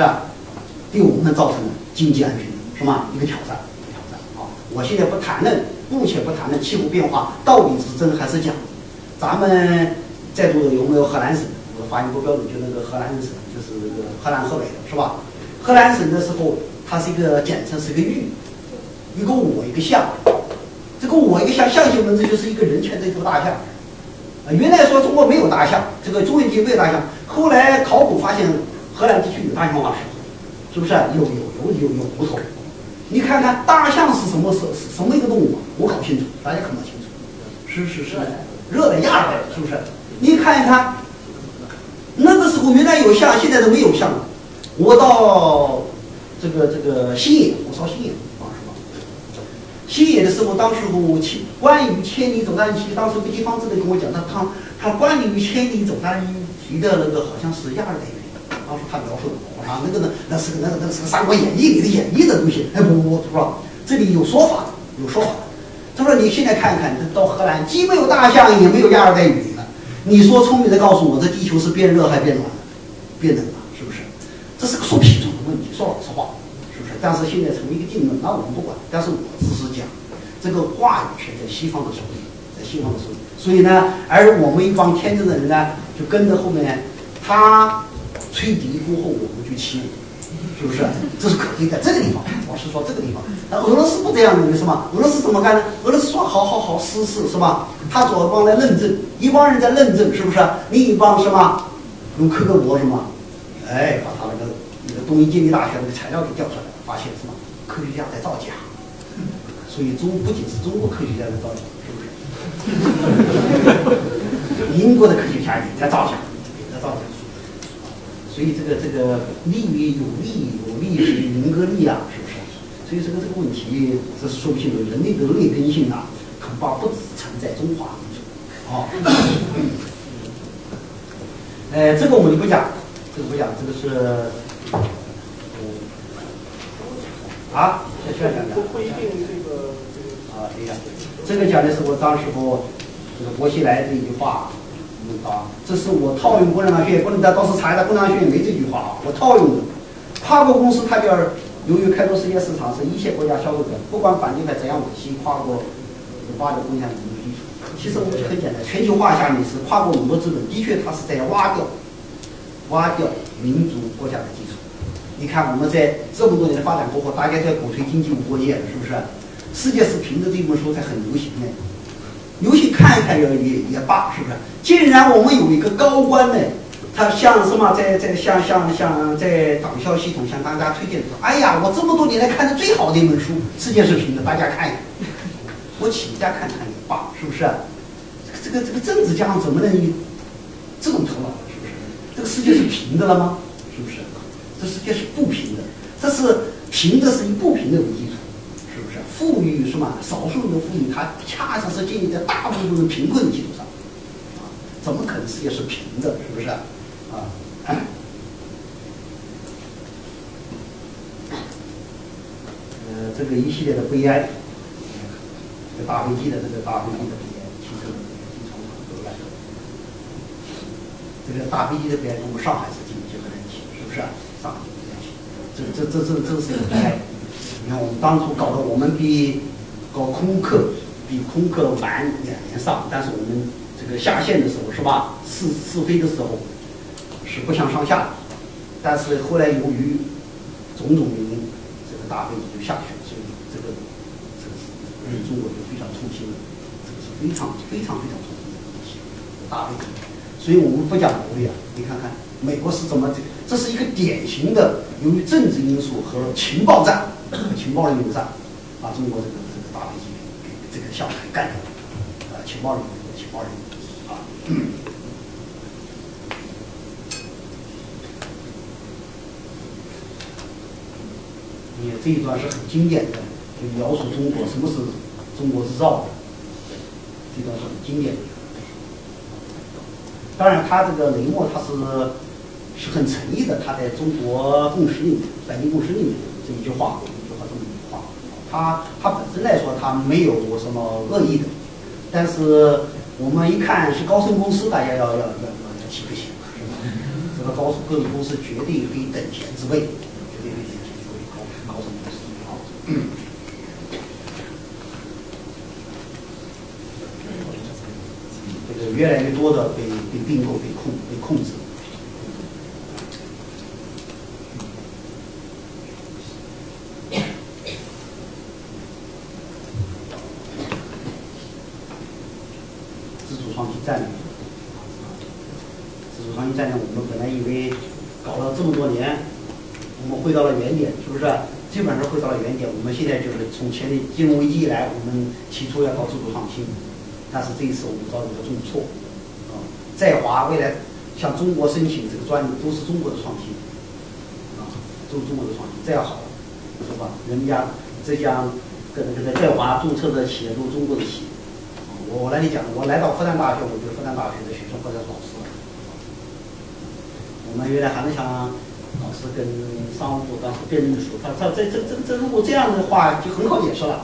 对我们造成经济安全。什么一个挑战？挑战啊！我现在不谈论，目前不谈论气候变化到底是真还是假。咱们在座的有没有河南省？我发音不标准，就那个河南省，就是那个河南河北的，是吧？河南省的时候，它是一个简称，是一个玉，一个我，一个象。这个我一个象，象形文字就是一个人牵着一头大象。啊，原来说中国没有大象，这个中原地区没有大象，后来考古发现河南地区有大象化石，是不是？有有有有有骨头。你看看大象是什么是什么一个动物？我搞不清楚，大家可能清楚。是是是，热的亚热带，是不是？你看一看，那个时候原来有象，现在都没有象了。我到这个这个新野，我上新野啊是吧？新野的时候，当时候千关于千里走单骑，当时个地方志的跟我讲，他他他关于千里走单骑的那个好像是亚热带雨林，当时他描述的。啊，那个呢，那是个那个那个是个《三国演义》里的演义的东西。哎，不不不，他说这里有说法，有说法。他说你现在看看，这到荷兰既没有大象，也没有亚热带雨林了。你说聪明的告诉我，这地球是变热还变暖了？变冷了，是不是？这是个说品种的问题，说老实话，是不是？但是现在成为一个定论，那我们不管。但是我只是讲，这个话语权在西方的手里，在西方的手里。所以呢，而我们一帮天真的人呢，就跟着后面他。吹笛过后，我们就起舞，是不是？这是可以在这个地方。我是说这个地方。那俄罗斯不这样认为是吗？俄罗斯怎么干呢？俄罗斯说好好好，试试是吧？他左帮来认证，一帮人在认证，是不是？另一帮什么？用克格勃什么？哎，把他那个那个东京经济大学那个材料给调出来，发现什么？科学家在造假。所以中不仅是中国科学家在造假，是不是？英国的科学家也在造假，也在造假。所以这个这个利于有利有利是名格利啊，是不是？所以这个这个问题这是说不清楚。人类的劣根性啊，恐怕不止存在中华民族。哦，哎，这个我们就不讲，这个不讲，这个是啊，先宣讲讲。不一定这个啊，对呀，这个讲的是我当时候这个薄熙来的一句话。啊，这是我套用共产党宣言，不能在当时查一下共产党宣言没这句话啊，我套用的。跨国公司它要由于开拓世界市场，是一切国家消费者，不管反对派怎样惋惜，跨国挖掘共产主义基础。其实我们很简单，全球化下面是跨国很多资本，的确它是在挖掉、挖掉民族国家的基础。你看我们在这么多年的发展过后，大家在鼓吹经济无国界了，是不是？世界是平的这本书才很流行呢。游戏看一看也也也罢，是不是？既然我们有一个高官呢，他像什么在在像像像在党校系统向大家推荐说，哎呀，我这么多年来看的最好的一本书，世界是平的，大家看一看。我请假看看也罢，是不是？这个这个政治家怎么能有这种头脑？是不是？这个世界是平的了吗？是不是？这世界是不平的，这是平的是以不平的为基础，富裕是吗？少数人的富裕，它恰恰是建立在大部分人贫困的基础上，啊，怎么可能世界是平的？是不是？啊，呃，这个一系列的悲哀，这大飞机的这个大飞机的悲哀，汽车的机场都来了，这个大飞机的悲哀跟，我们上海是经结合在一起，是不是？上海在一起，这这这这这是一个悲哀。你看我们当初搞得我们比搞空客比空客晚两年上，但是我们这个下线的时候是吧？试试飞的时候是不相上下的，但是后来由于种种原因，这个大飞机就下去了，所以这个这个是对中国就非常痛心的，这个是非常非常非常痛心的东西，大飞机。所以我们不讲国力啊，你看看美国是怎么这，这是一个典型的由于政治因素和情报战、情报人员上，把中国这个这个大飞机给这个项目给干掉了，情报人员，情报人员啊。你这一段是很经典的，就描述中国什么是中国制造的，这段是很经典的。当然，他这个雷默他是是很诚意的，他在中国共识里面，北京共识里面这一句话，话，他他本身来说他没有什么恶意的，但是我们一看是高盛公司，大家要要要要要提个醒，是吧？这个高各个公司绝对非等闲之辈，绝对非等闲之辈，高高盛公司好。这个越来越多的被被并购、被控、被控制。自主创新战略，自主创新战略，我们本来以为搞了这么多年，我们回到了原点，是不是？基本上回到原点。我们现在就是从前的金融危机以来，我们提出要搞自主创新。但是这一次我们遭遇了重挫，啊，在华未来向中国申请这个专利都是中国的创新，啊，都是中国的创新，这样好，是吧？人家浙江跟这个在华注册的企业都是中国的企业，我我来你讲，我来到复旦大学，我就是复旦大学的学生或者是老师，我们原来还能想老师跟商务部当时辩论的时候，他他这这这这如果这样的话就很好解释了。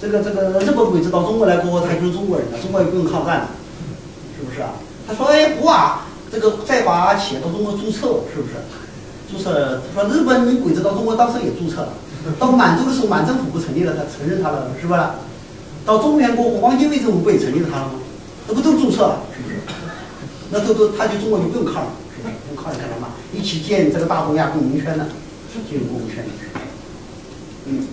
这个这个日本鬼子到中国来过后，他就是中国人了，中国也不用抗战了，是不是啊？他说：“哎，不啊，这个再把企业到中国注册，是不是？注册。他说日本鬼子到中国当时也注册了，到满洲的时候，满政府不成立了，他承认他了，是吧？到中原过后，汪精卫政府不也成立了他了吗？那不都注册了，是不是？那都都，他就中国就不用抗了，是不是？不用抗了干什么？一起建这个大东亚共荣圈呢？进入共荣圈里去，嗯。”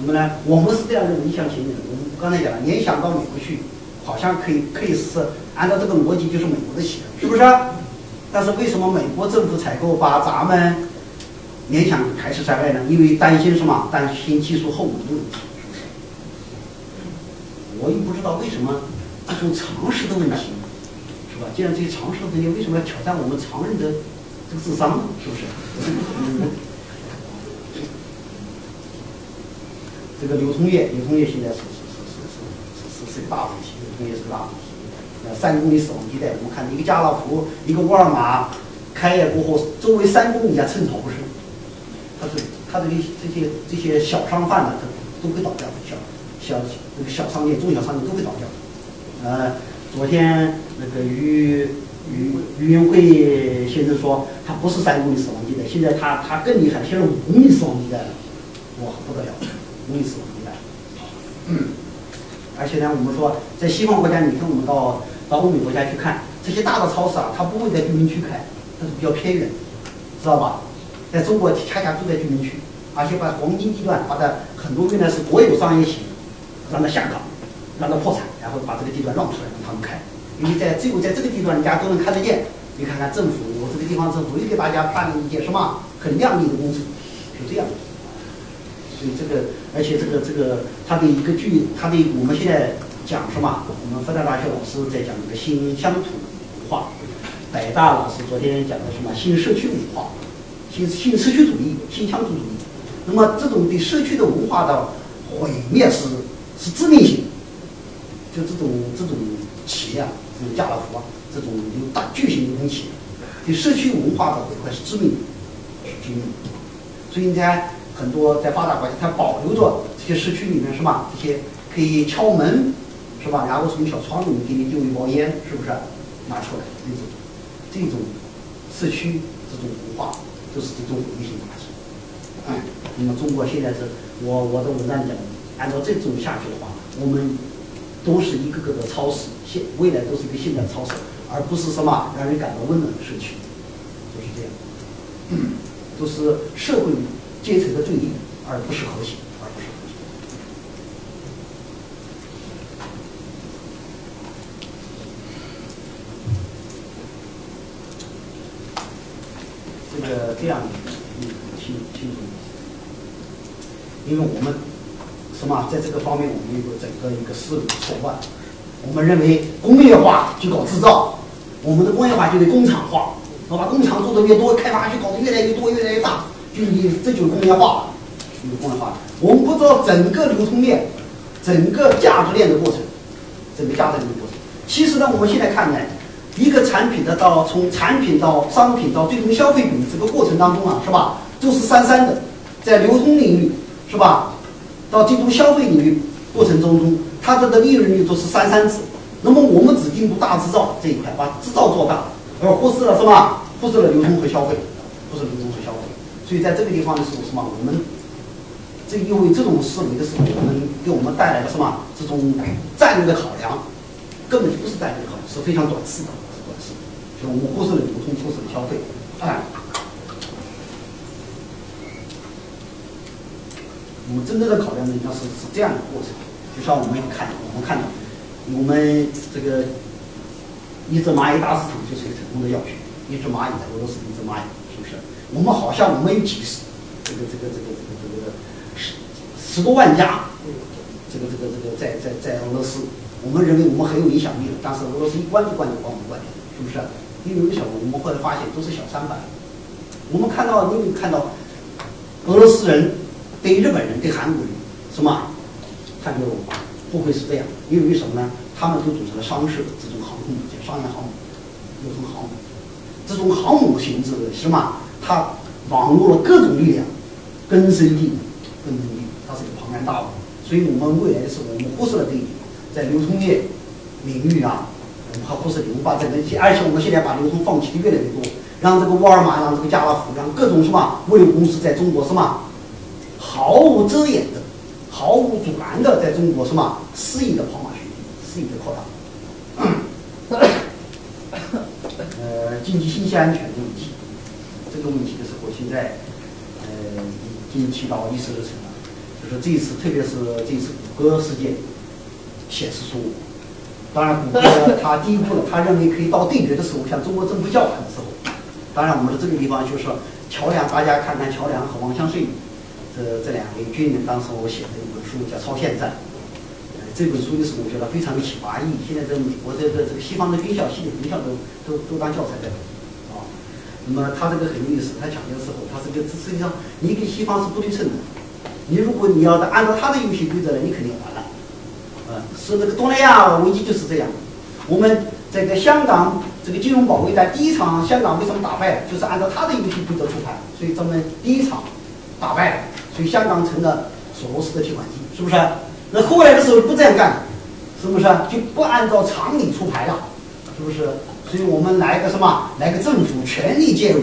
那么呢，我们是这样认为一厢情愿。我们刚才讲了，联想到美国去，好像可以可以是按照这个逻辑，就是美国的企业，是不是？但是为什么美国政府采购把咱们联想排斥在外呢？因为担心什么？担心技术后门的问题，我又不知道为什么这种常识的问题，是吧？既然这些常识的问题，为什么要挑战我们常人的智商？是不是？这个流通业，流通业现在是是是是是是是个大问题，流通业是个大问题。呃，三公里死亡地带，我们看一个家乐福，一个沃尔玛，开业过后，周围三公里啊寸草不生，它是他这个这些这些小商贩呢，他都会倒掉，小小这个小商店、中小商店都会倒掉。呃，昨天那个于于于云会先生说，他不是三公里死亡地带，现在他他更厉害，现在五公里死亡地带了，哇，不得了！五公里死亡地带，嗯，而且呢，我们说在西方国家，你看我们到到欧美国家去看，这些大的超市啊，它不会在居民区开，它是比较偏远，知道吧？在中国恰恰就在居民区，而且把黄金地段，把它很多原来是国有商业企业让它下岗，让它破产，然后把这个地段让出来让他们开，因为在只有在这个地段人家都能看得见。你看看政府，我这个地方政府又给大家办了一件什么很亮丽的工程，就这样。所以这个，而且这个这个它的一个剧，它的我们现在讲什么？我们复旦大学老师在讲这个新乡土文化，北大老师昨天讲的什么新社区文化，新新社区主义、新乡土主义。那么这种对社区的文化的毁灭是是致命性，就这种这种企业啊，这种家乐福啊。这种有大巨型的东西，对社区文化的毁坏是致命的，致命。所以在很多在发达国家，它保留着这些社区里面是吧？这些可以敲门，是吧？然后从小窗里面给你丢一包烟，是不是？拿出来这种这种社区这种文化，就是这种毁灭性打击。嗯，那么中国现在是我我的文章讲，按照这种下去的话，我们都是一个个的超市，现未来都是一个现代超市。而不是什么让人感到温暖的社区，就是这样，都是社会阶层的对立，而不是和谐，而不是和谐。这个这样，嗯，清清楚，因为我们什么在这个方面，我们有个整个一个思路错乱，我们认为工业化就搞制造。我们的工业化就得工厂化，要把工厂做得越多，开发区搞得越来越多、越来越大，就你这就是工业化，就工业化。我们不知道整个流通链、整个价值链的过程，整个价值链的过程。其实呢，我们现在看来，一个产品的到从产品到商品到最终消费品这个过程当中啊，是吧？都是三三的，在流通领域是吧？到进入消费领域过程中中，它的的利润率都是三三制。那么我们只进入大制造这一块，把制造做大，而忽视了什么？忽视了流通和消费，忽视流通和消费。所以在这个地方的时候，什么？我们这因为这种思维的时候，我们给我们带来了什么？这种战略的考量，根本就不是战略考量，是非常短视的，是短视。就我们忽视了流通，忽视了消费。哎，我们真正的考量呢，应该是是这样的过程。就像我们看，我们看到。我们这个一只蚂蚁大市场就是一个成功的要诀。一只蚂蚁在俄罗斯，一只蚂蚁，是不是？我们好像我们有几十，这个这个这个这个这个十十多万家，这个这个这个在在在俄罗斯，我们认为我们很有影响力的。但是俄罗斯一关就关就关不关掉，是不是？因为为什么？我们后来发现都是小三板。我们看到，你有看到俄罗斯人对日本人、对韩国人什么他就？不会是这样，因为为什么呢？他们都组成了商社，这种航空母舰、商业航母，有成航母，这种航母形制的什么？它网络了各种力量，根深蒂固，根深蒂固，它是一个庞然大物。所以我们未来是，我们忽视了这一点，在流通业领域啊，我们还忽视流通，把整个而且我们现在把流通放弃的越来越多，让这个沃尔玛，让这个家乐福，让各种什么物流公司在中国什么毫无遮掩的。毫无阻拦的在中国什么肆意的跑马圈地，肆意的扩大。呃，经济信息安全的问题，这个问题的时候，现在呃已经提到议事日程了。就是这一次，特别是这一次谷歌事件显示出，当然谷歌他第一步了，他认为可以到对决的时候向中国政府叫板的时候，当然我们的这个地方就是桥梁，大家看看桥梁和王相顺。这这两位军人，当时我写的一本书叫《超限战》。呃，这本书的时候，我觉得非常的启发意义。现在在美国，这个这个西方的军校、西点军校都都都当教材在啊。那么他这个很有意思，他讲的时候，他这个实际上你跟西方是不对称的。你如果你要按照他的游戏规则来，你肯定完了。呃，是那个东南亚危机就是这样。我们这个香港这个金融保卫战第一场，香港为什么打败？就是按照他的游戏规则出牌，所以咱们第一场打败了。所以香港成了索罗斯的提款机，是不是？那后来的时候不这样干，是不是？就不按照常理出牌了，是不是？所以我们来个什么？来个政府全力介入，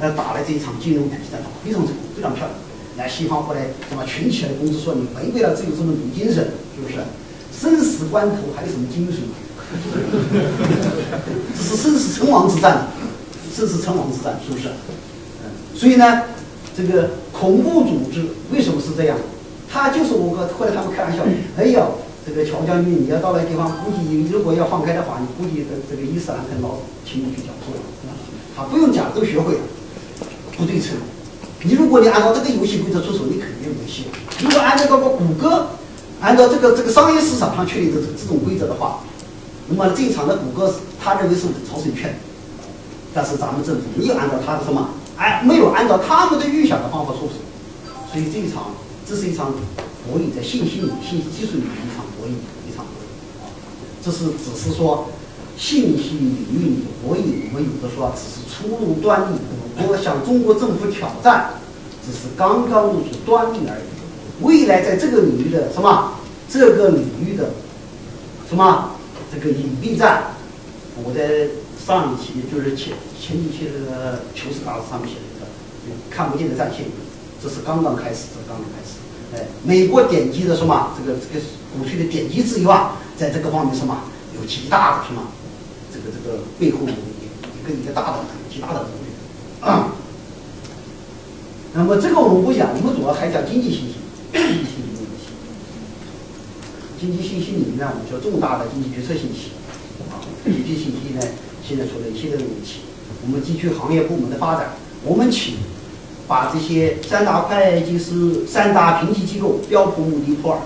呃打了这一场金融体系战，非常成功，非常漂亮。来西方后来什么群起来攻之，说你违背了自由资本主义精神，是不是？生死关头还有什么精神？这是生死存亡之战，生死存亡之战，是不是？嗯，所以呢？这个恐怖组织为什么是这样？他就是我和后来他们开玩笑，哎呀，这个乔将军，你要到那个地方，估计如果要放开的话，你估计这这个伊斯兰可能老请你去讲座了，他不用讲都学会了，不对称。你如果你按照这个游戏规则出手，你肯定没戏。如果按照这个谷歌，按照这个这个商业市场上确立的这这种规则的话，那么这一场的谷歌他认为是超胜券，但是咱们政府没有按照他的什么，哎没有按照他们的预想的方法做事，所以这一场这是一场博弈，在信息里、信息技术里的一场博弈，一场博弈啊。这是只是说信息领域里的博弈，我们有的说只是初露端倪，谷歌向中国政府挑战，只是刚刚露出端倪而已。未来在这个领域的什么这个领域的什么这个隐蔽战，我在上一期就是前前几期这个求是大师上面写的一个看不见的战线，这是刚刚开始，这刚刚开始。哎，美国点击的什么这个这个鼓吹的点击自由啊，在这个方面什么有极大的什么这个这个背后有一个一个大的极大的努力。啊那么这个我们不讲，我们主要还讲经济信息。经济信息这个东西，经济信息里面呢，我们叫重大的经济决策信息啊。经济信息呢，现在出了一系列的问题。我们地区行业部门的发展，我们请把这些三大会计师、三大评级机构标普、穆迪、普尔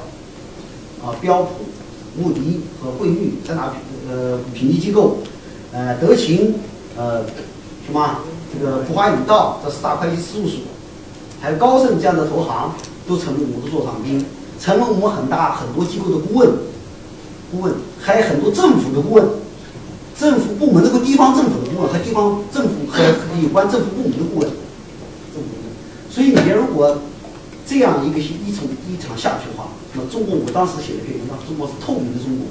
啊，标普、穆迪和惠誉三大呃评级机构，呃，德勤呃什么这个普华永道这四大会计事务所，还有高盛这样的投行。都成为我们的座上宾，成为我们很大很多机构的顾问，顾问还有很多政府的顾问，政府部门那个地方政府的顾问和地方政府和有关政府部门的顾问，所以你如果这样一个一场一场下去的话，那么中国我当时写的篇文章，中国是透明的中国，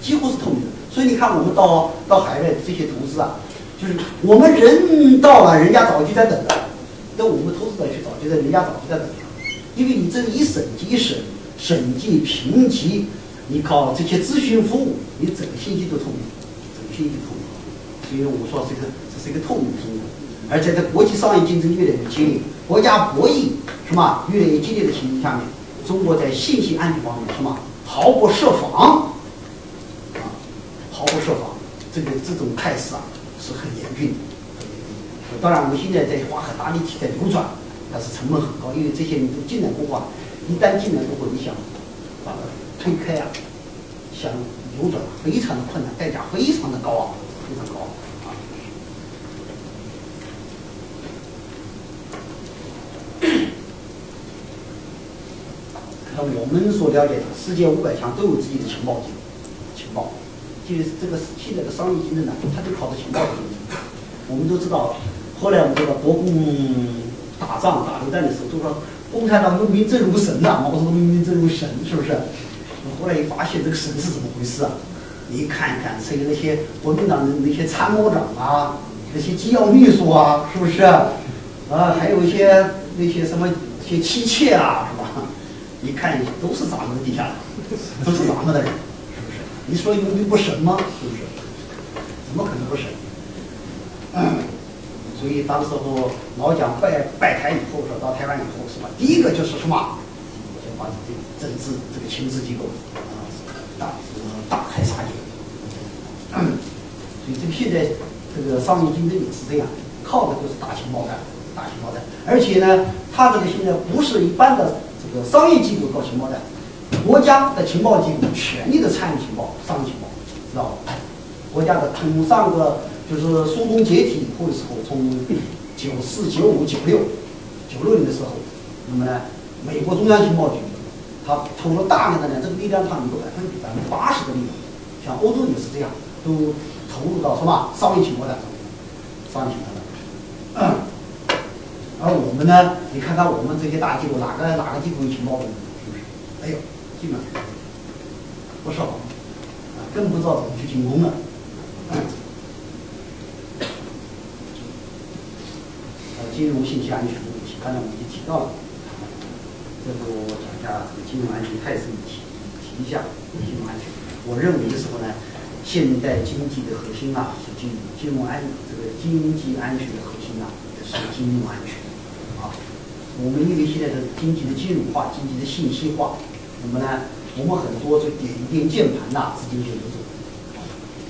几乎是透明的。所以你看我们到到海外这些投资啊，就是我们人到了，人家早就在等着。等我们投资者去找，就在人家早就在等着，因为你这一审计一审，审计评级，你靠这些咨询服务，你整个信息都透明，整个信息透明。所以我说这个这是一个透明的中国，而且在国际商业竞争越来越激烈，国家博弈什么越来越激烈的情况下面，中国在信息安全方面什么毫不设防，啊，毫不设防，这个这种态势啊是很严峻的。当然，我们现在在花很大力气在扭转，但是成本很高，因为这些人都进来过后，一旦进来过后，你想把它推开啊，想扭转非常的困难，代价非常的高昂，非常高啊。那我们所了解的，世界五百强都有自己的情报机，情报，就是这个现在的商业竞争呢，它就靠着情报竞争。我们都知道。后来我们知道国共打仗打流战的时候，都说共产党用兵真如神呐，毛泽东用兵真如神，是不是？后来一发现这个神是怎么回事啊？你看一看，所以那些国民党的那些参谋长啊，那些机要秘书啊，是不是？啊，还有一些那些什么些妻妾啊，是吧？一看都是咱们的底下的，都是咱们的人，是不是？你说用兵不神吗？是不是？怎么可能不神？嗯。所以当时候老蒋拜拜台以后，说到台湾以后，是吧？第一个就是什么？把这个政治这个情治机构啊，大大开杀戒。所以这个现在这个商业竞争也是这样，靠的就是大情报战，大情报战。而且呢，他这个现在不是一般的这个商业机构搞情报战，国家的情报机构全力的参与情报、商业情报，知道吧？国家的从上个。就是苏东解体以后的时候，从九四、九五、九六、九六年的时候，那么呢，美国中央情报局，他投入大量的呢，这个力量，它有百分比百分之八十的力量，像欧洲也是这样，都投入到什么商业情报当中，商业情报战。而我们呢，你看看我们这些大机构，哪个哪个机构有情报部，是不是？哎呦，基本上不少，啊，更不知道怎么去进攻了。金融信息安全的问题，刚才我们已经提到了。这个我讲一下这个金融安全，它也是提提一下金融安全。我认为的时候呢，现代经济的核心啊是金融，金融安这个经济安全的核心啊是金融安全啊。我们因为现在的经济的金融化、经济的信息化，那么呢，我们很多就点一点键盘呐，资金就流走。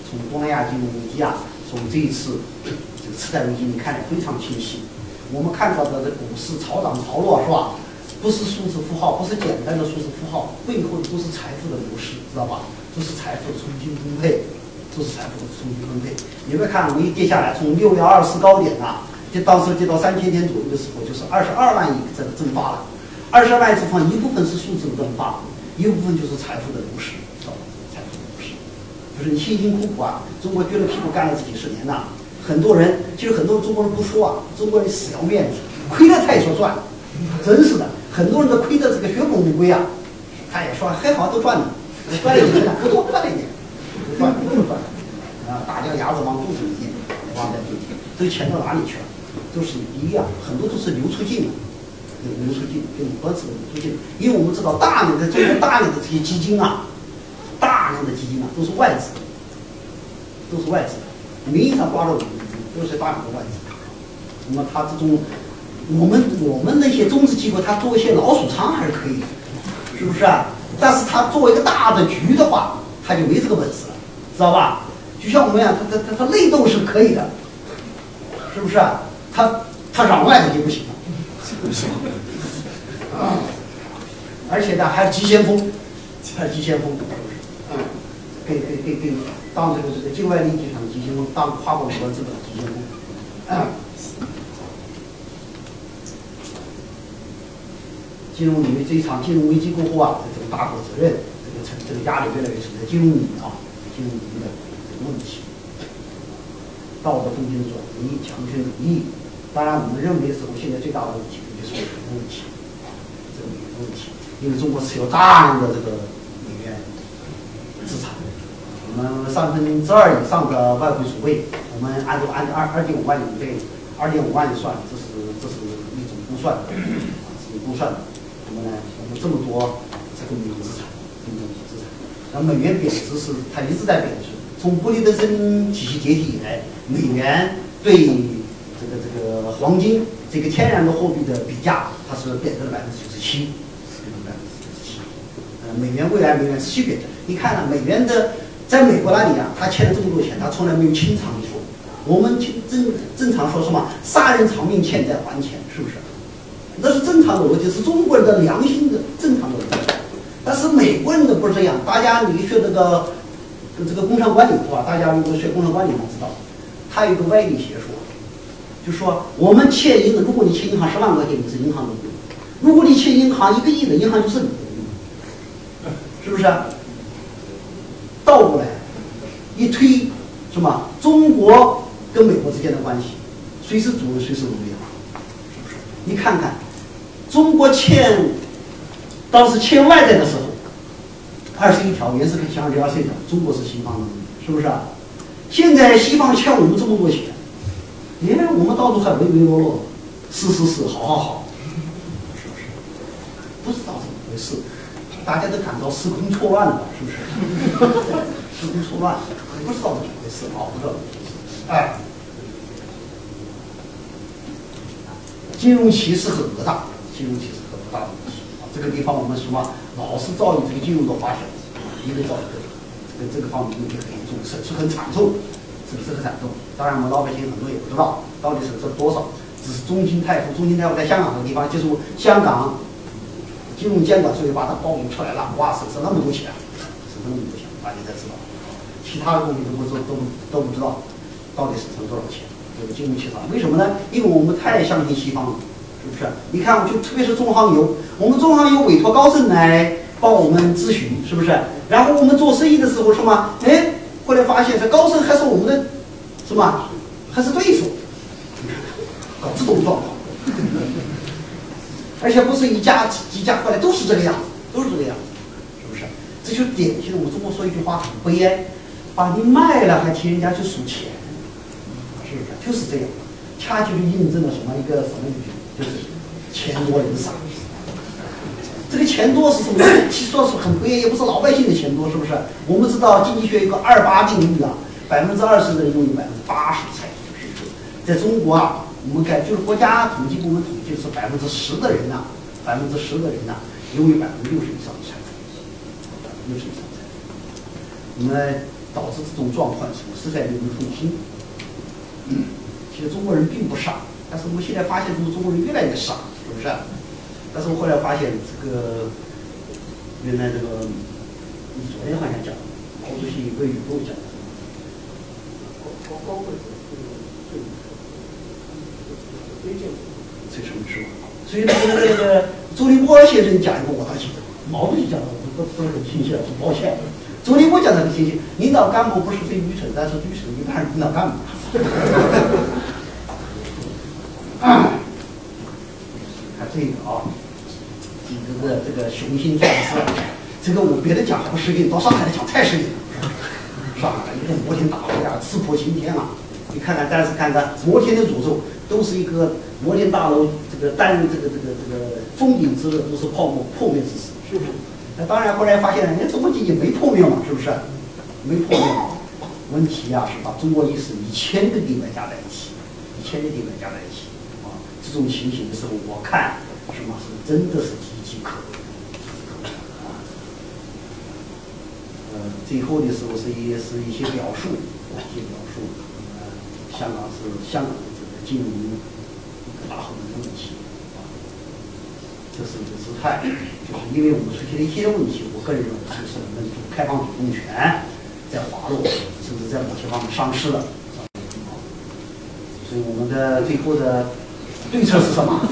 从东南亚金融危机啊，从这一次这个次贷危机，你看得非常清晰。我们看到的这股市潮涨潮落，是吧？不是数字符号，不是简单的数字符号，背后的都是财富的流失，知道吧？都是财富的重新分配，都是财富的重新分配。你别看我一跌下来，从六月二十高点呐、就当时跌到三千点左右的时候，就是二十二万亿这个蒸发了。二十二万亿蒸发，一部分是数字的蒸发，一部分就是财富的流失，知道吧？财富的流失，就是你辛辛苦苦啊，中国撅着屁股干了这几十年呐、很多人其实很多中国人不说啊，中国人死要面子，亏了他也说赚，真是的，很多人都亏得这个血本无归啊，他也说还好都赚了，赚了一点，不多赚了一点，赚不是赚，啊，大家牙子往肚子里咽，往在肚里，这个钱到哪里去了？都是一样，很多都是流出境了。流出境，跟多次的流出境，因为我们知道大量的中国大量的这些基金啊，大量的基金啊都是外资，都是外资，名义上挂着我们都是大量的外资。那么它这种，我们我们那些中资机构，它做一些老鼠仓还是可以的，是不是啊？但是它做一个大的局的话，它就没这个本事了，知道吧？就像我们一样，它它它它内斗是可以的，是不是啊？它它攘外的就不行了。啊，而且呢，还是急先锋，还是急先锋？嗯，给给给给当这个这个境外利益集团的急先锋，当跨国集团资本的急先锋。嗯，金融领域这一场金融危机过后啊，这个大国责任，这个承这个压力越来越沉在金融领域啊，金融领域的这个问题，道德风险转移，强权主义。当然，我们认为是我现在最大的问题就是美元问题，这个美元问题，因为中国持有大量的这个美元资产，我们三分之二以上的外汇储备，我们按照按照二二点五万亿对二点五万亿算，这是这是一种估算，啊，一种估算的。这么多这个美元资产，这么多资产，那美元贬值是它一直在贬值，从布雷顿森体系解体以来，美元对这个这个黄金这个天然的货币的比价，它是贬值了百分之九十七，贬值百分之九十七。呃，美元未来美元持续贬值。你看了、美元的，在美国那里啊，他欠了这么多钱，他从来没有清偿过。我们正正正常说什么杀人偿命，欠债还钱，是不是？那是正常的逻辑，是中国人的良心的正常的逻辑。但是美国人的不是这样，大家你学这个这个工商管理是吧？大家如果学工商管理，都知道，他有一个歪理邪说。就说我们欠银，如果你欠银行十万块钱，你是银行的；如果你欠银行一个亿的，银行就是你的，是不是？倒过来一推，什么？中国跟美国之间的关系，谁是主人，谁是奴隶？是不是？你看看，中国欠，当时欠外债的时候，二十一条原是跟相对二十一条，中国是西方的，是不是啊？现在西方欠我们这么多钱。哎，我们到处还唯唯诺诺，是是是，好好好，是不是？不知道怎么回事，大家都感到时空错乱了，是不是？时空错乱，不知道怎么回事，搞不知道怎么回事。哎，金融歧视很恶大，金融其实很恶大的问题啊。这个地方我们什么老是造你这个金融的花小子，一个造一个，这个这个方面问题很严重，损失很惨重。是不是很惨重？当然，我们老百姓很多也不知道到底损失了多少。只是中金泰富，中金泰富在香港这个地方，就是香港金融监管所以把它暴露出来了，哇，损失那么多钱，损失那么多钱，大家才知道。其他的东西都不知都都不知道到底损失了多少钱。这个金融欺诈，为什么呢？因为我们太相信西方了，是不是？你看，我就特别是中航油，我们中航油委托高盛来帮我们咨询，是不是？然后我们做生意的时候，什么？哎。后来发现，这高盛还是我们的什么，还是对手，搞这种状况，而且不是一家几几家过来都是这个样子，都是这个样子，是不是？这就是典型的我们中国说一句话很悲哀，把你卖了还替人家去数钱，是不是？就是这样，恰恰就印证了什么一个什么语就是钱多人傻。这个钱多是什么？其实说是很悲哀，也不是老百姓的钱多，是不是？我们知道经济学有个二八定律啊，百分之二十的人拥有百分之八十的财富，是不是？在中国啊，我们看就是国家统计部门统计是百分之十的人呐、百分之十的人呐、拥有百分之六十以上的财富，有什么存在？那么导致这种状况，实在令人痛心。其实中国人并不傻，但是我们现在发现，中国人越来越傻，是不是？但是我后来发现，这个原来这个你昨天好像讲，毛主席有个语录讲的，高高贵什么是吧？所以那个那个周立波先生讲一个我倒记得，毛主席讲的我不不是很清晰了，很抱歉。周立波讲的很清晰，领导干部不是最愚蠢，但是愚蠢一半是领导干部。看这个啊，这个这个雄心壮志，这个我别的讲还不适应，到上海来讲太适应了。上海一个摩天大楼呀，刺破青天啊！你看看，但是看看摩天的诅咒，都是一个摩天大楼，这个单这个这个这个封顶之日都是泡沫破灭之时，是不是？那当然，后来发现人家中国经济没破灭嘛，是不是？没破灭。问题呀，是把中国历史一千个地方加在一起，一千个地方加在一起。这种情形的时候，我看什么是真的是岌岌可危。呃，最后的时候是一是一些表述，一些表述。呃，香港是香港的这个金融一个大后门的问题，这是一个姿态，就是因为我们出现了一些问题，我个人认为就是我们开放主动权在滑落，甚至在某些方面丧失了。所以我们的最后的。对策是什么？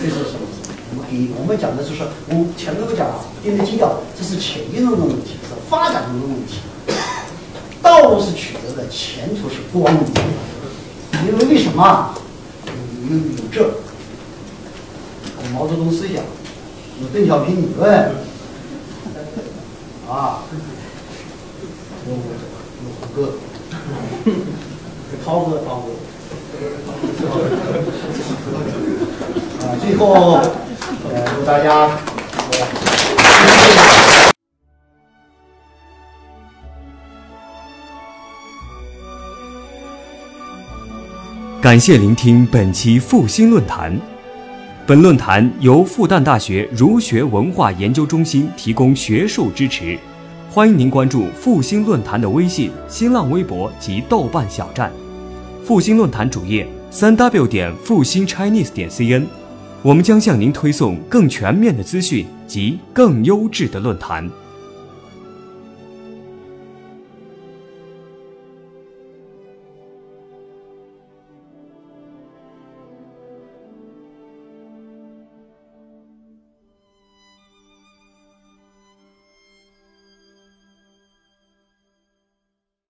对策是什么？我们给我们讲的就是，我前面都讲了，定的基调，这是前进中的问题，是发展中的问题。道路是曲折的，前途是光明的。因为为什么？有有这，有毛泽东思想，有邓小平理论，啊，有有胡歌，涛哥，涛哥。啊，最后，呃，祝大家。感谢聆听本期复兴论坛。本论坛由复旦大学儒学文化研究中心提供学术支持，欢迎您关注复兴论坛的微信、新浪微博及豆瓣小站。复兴论坛主页：三 w 点复兴 Chinese 点 cn，我们将向您推送更全面的资讯及更优质的论坛。